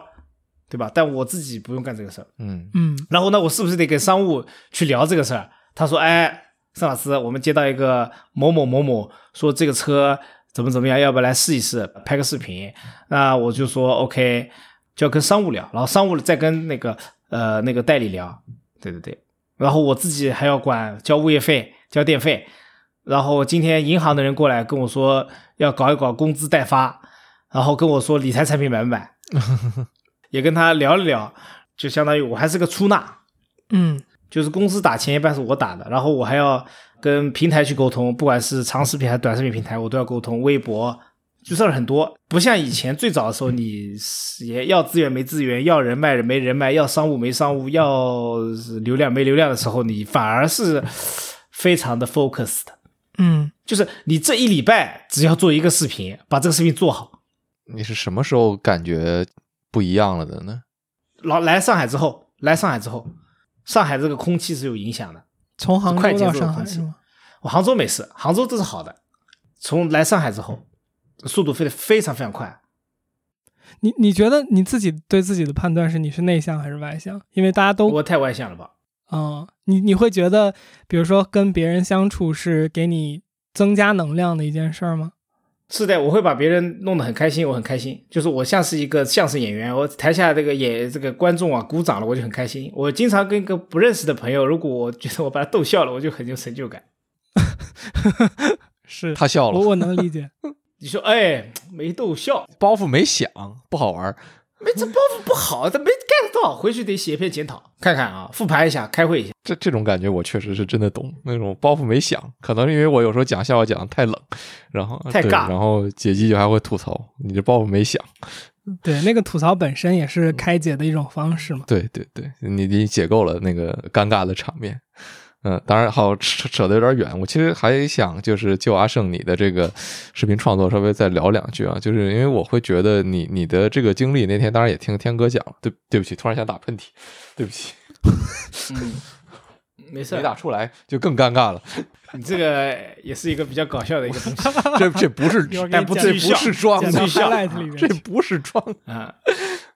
对吧？但我自己不用干这个事儿。嗯嗯然后呢，我是不是得跟商务去聊这个事儿？他说：“哎，盛老师，我们接到一个某某某某说这个车怎么怎么样，要不要来试一试，拍个视频？”那我就说 OK，就要跟商务聊，然后商务再跟那个呃那个代理聊，对对对，然后我自己还要管交物业费、交电费，然后今天银行的人过来跟我说要搞一搞工资代发，然后跟我说理财产品买不买，也跟他聊了聊，就相当于我还是个出纳。嗯就是公司打钱一般是我打的，然后我还要跟平台去沟通，不管是长视频还是短视频平台，我都要沟通。微博就事儿很多，不像以前最早的时候，你是也要资源没资源，要人脉没人脉，要商务没商务，要流量没流量的时候，你反而是非常的 focus 的。嗯就是你这一礼拜只要做一个视频，把这个视频做好，你是什么时候感觉不一样了的呢？老来上海之后，来上海之后，上海这个空气是有影响的。从杭州到奏的空气上海吗？我杭州没事，杭州这是好的。从来上海之后，速度飞得非常非常快。你你觉得你自己对自己的判断是你是内向还是外向？因为大家都我太外向了吧？嗯，你你会觉得，比如说跟别人相处是给你增加能量的一件事儿吗？是的，我会把别人弄得很开心，我很开心。就是我像是一个相声演员，我台下这个演这个观众啊鼓掌了，我就很开心。我经常跟一个不认识的朋友，如果我觉得我把他逗笑了，我就很有成就感。是他笑了我，我能理解。你说，哎，没逗笑，包袱没响，不好玩儿。没这包袱不好，他没 get 到，回去得写一篇检讨，看看啊，复盘一下，开会一下。这这种感觉我确实是真的懂，那种包袱没响，可能是因为我有时候讲笑话讲的太冷，然后太尬然后姐姐就还会吐槽你这包袱没响。对，那个吐槽本身也是开解的一种方式嘛。对对对，你你解构了那个尴尬的场面。嗯，当然好扯扯得有点远。我其实还想就是就阿胜你的这个视频创作稍微再聊两句啊，就是因为我会觉得你你的这个经历那天当然也听天哥讲了，对对不起，突然想打喷嚏，对不起，嗯，没事没，打出来就更尴尬了。你这个也是一个比较搞笑的一个东西 这这不是但不 这不是装的，这。不是装的。啊。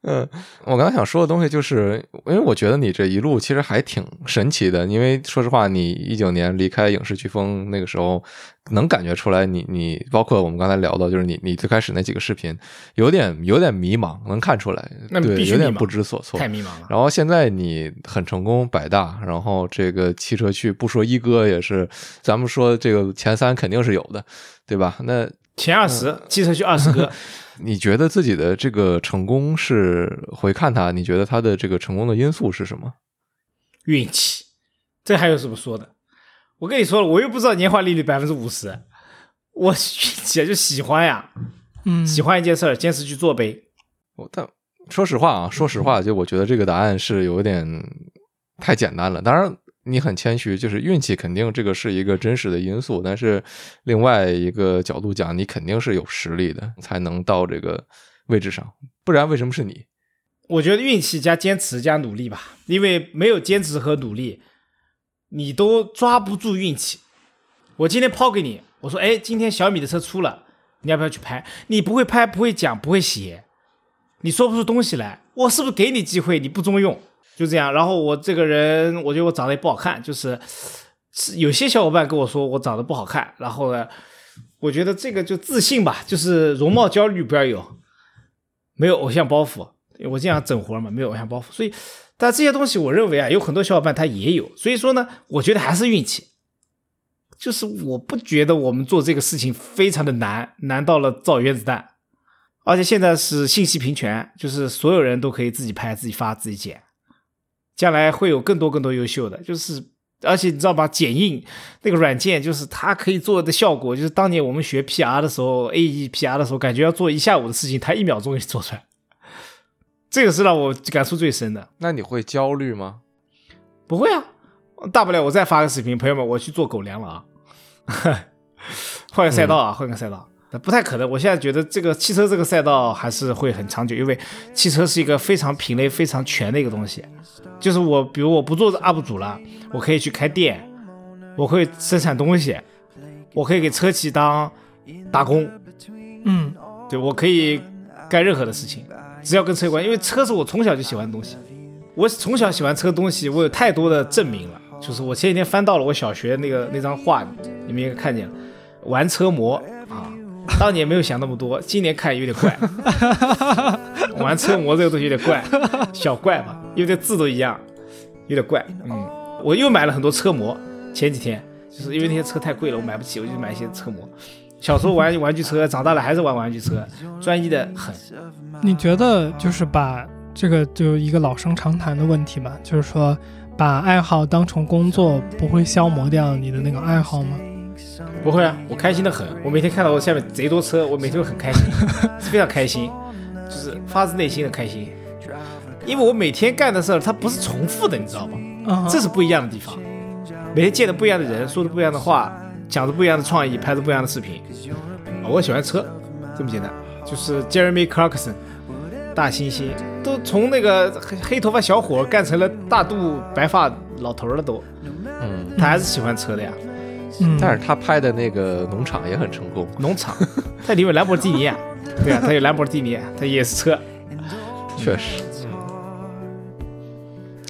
嗯，我刚才想说的东西就是，因为我觉得你这一路其实还挺神奇的。因为说实话，你一九年离开影视飓风那个时候，能感觉出来你，你包括我们刚才聊到，就是你你最开始那几个视频，有点有点迷茫，能看出来，那对，有点不知所措太。迷茫了。然后现在你很成功，百大，然后这个汽车去不说一哥也是，咱们说这个前三肯定是有的，对吧？那前二十，汽车去二十个，你觉得自己的这个成功是回看它，你觉得它的这个成功的因素是什么？运气，这还有什么说的？我跟你说了，我又不知道年化利率百分之五十，我运气就喜欢呀，嗯，喜欢一件事儿，坚持去做呗。我但说实话啊，说实话，就我觉得这个答案是有点太简单了。当然，你很谦虚，就是运气肯定这个是一个真实的因素，但是另外一个角度讲，你肯定是有实力的，才能到这个位置上，不然为什么是你？我觉得运气加坚持加努力吧，因为没有坚持和努力，你都抓不住运气。我今天抛给你，我说，哎，今天小米的车出了，你要不要去拍？你不会拍，不会讲，不会写，你说不出东西来，我是不是给你机会，你不中用？就这样。然后我这个人，我觉得我长得也不好看，就是有些小伙伴跟我说我长得不好看，然后呢，我觉得这个就自信吧，就是容貌焦虑不要有，没有偶像包袱。我这样整活嘛，没有偶像包袱，所以，但这些东西我认为啊，有很多小伙伴他也有，所以说呢，我觉得还是运气。就是我不觉得我们做这个事情非常的难，难到了造原子弹，而且现在是信息平权，就是所有人都可以自己拍、自己发、自己剪，将来会有更多更多优秀的，就是而且你知道吧，剪映那个软件，就是它可以做的效果，就是当年我们学 PR 的时候，AE PR 的时候，感觉要做一下午的事情，它一秒钟就做出来，这个是让我感触最深的。那你会焦虑吗？不会啊，大不了我再发个视频，朋友们，我去做狗粮了啊，换个赛道啊，换个赛道。不太可能，我现在觉得这个汽车这个赛道还是会很长久，因为汽车是一个非常品类非常全的一个东西。就是我，比如我不做 UP 主了，我可以去开店，我可以生产东西，我可以给车企当打工，嗯，对我可以干任何的事情，只要跟车有关，因为车是我从小就喜欢的东西。我从小喜欢车的东西，我有太多的证明了。就是我前几天翻到了我小学那个那张画，你们应该看见了，玩车模啊。当年没有想那么多，今年看有点怪。玩车模这个东西有点怪，小怪嘛，因为这字都一样，有点怪。嗯，我又买了很多车模，前几天就是因为那些车太贵了，我买不起，我就买一些车模。小时候玩玩具车，长大了还是玩玩具车，专一的很。你觉得就是把这个就一个老生常谈的问题嘛，就是说把爱好当成工作，不会消磨掉你的那个爱好吗？不会啊，我开心的很。我每天看到我下面贼多车，我每天都很开心，非常开心，就是发自内心的开心。因为我每天干的事儿，它不是重复的，你知道吗？啊，这是不一样的地方。每天见的不一样的人，说的不一样的话，讲的不一样的创意，拍的不一样的视频。啊我喜欢车，这么简单。就是 Jeremy Clarkson，大猩猩，都从那个黑黑头发小伙干成了大肚白发老头了都，嗯，他还是喜欢车的呀。嗯，但是他拍的那个农场也很成功。农场，它里面有兰博基尼啊，对啊，它有兰博基尼，它也是车。确实。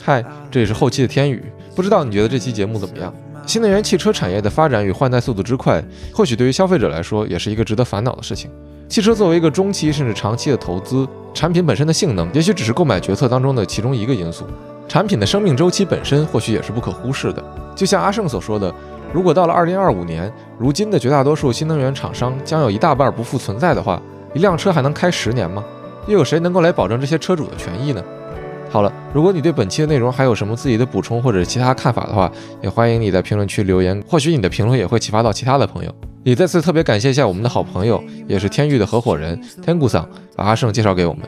嗨，这里是后期的天宇，不知道你觉得这期节目怎么样？新能源汽车产业的发展与换代速度之快，或许对于消费者来说也是一个值得烦恼的事情。汽车作为一个中期甚至长期的投资，产品本身的性能也许只是购买决策当中的其中一个因素，产品的生命周期本身或许也是不可忽视的。就像阿胜所说的，如果到了2025年，如今的绝大多数新能源厂商将有一大半不复存在的话，一辆车还能开十年吗？又有谁能够来保证这些车主的权益呢？好了，如果你对本期的内容还有什么自己的补充或者其他看法的话，也欢迎你在评论区留言，或许你的评论也会启发到其他的朋友。也再次特别感谢一下我们的好朋友，也是天域的合伙人天谷桑，把阿胜介绍给我们。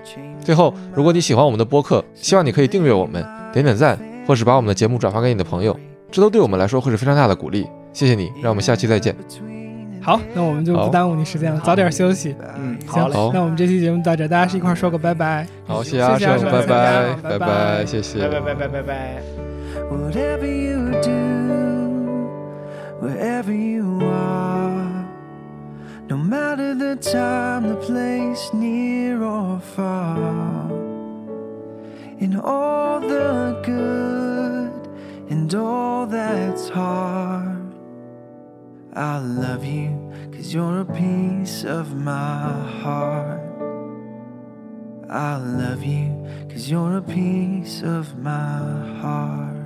最后，如果你喜欢我们的播客，希望你可以订阅我们，点点赞，或是把我们的节目转发给你的朋友。这都对我们来说会是非常大的鼓励。谢谢你，让我们下期再见。好，那我们就不耽误你时间了，早点休息。嗯，行好嘞，那我们这期节目到这，大家是一块儿说个拜拜。好，谢谢阿胜，拜拜，拜拜拜谢谢，拜拜拜拜拜拜。Whatever you do, wherever you are, no matter the time, the place, near or far, in all the good and all that's hard, I love you, cause you're a piece of my heart. I love you, cause you're a piece of my heart.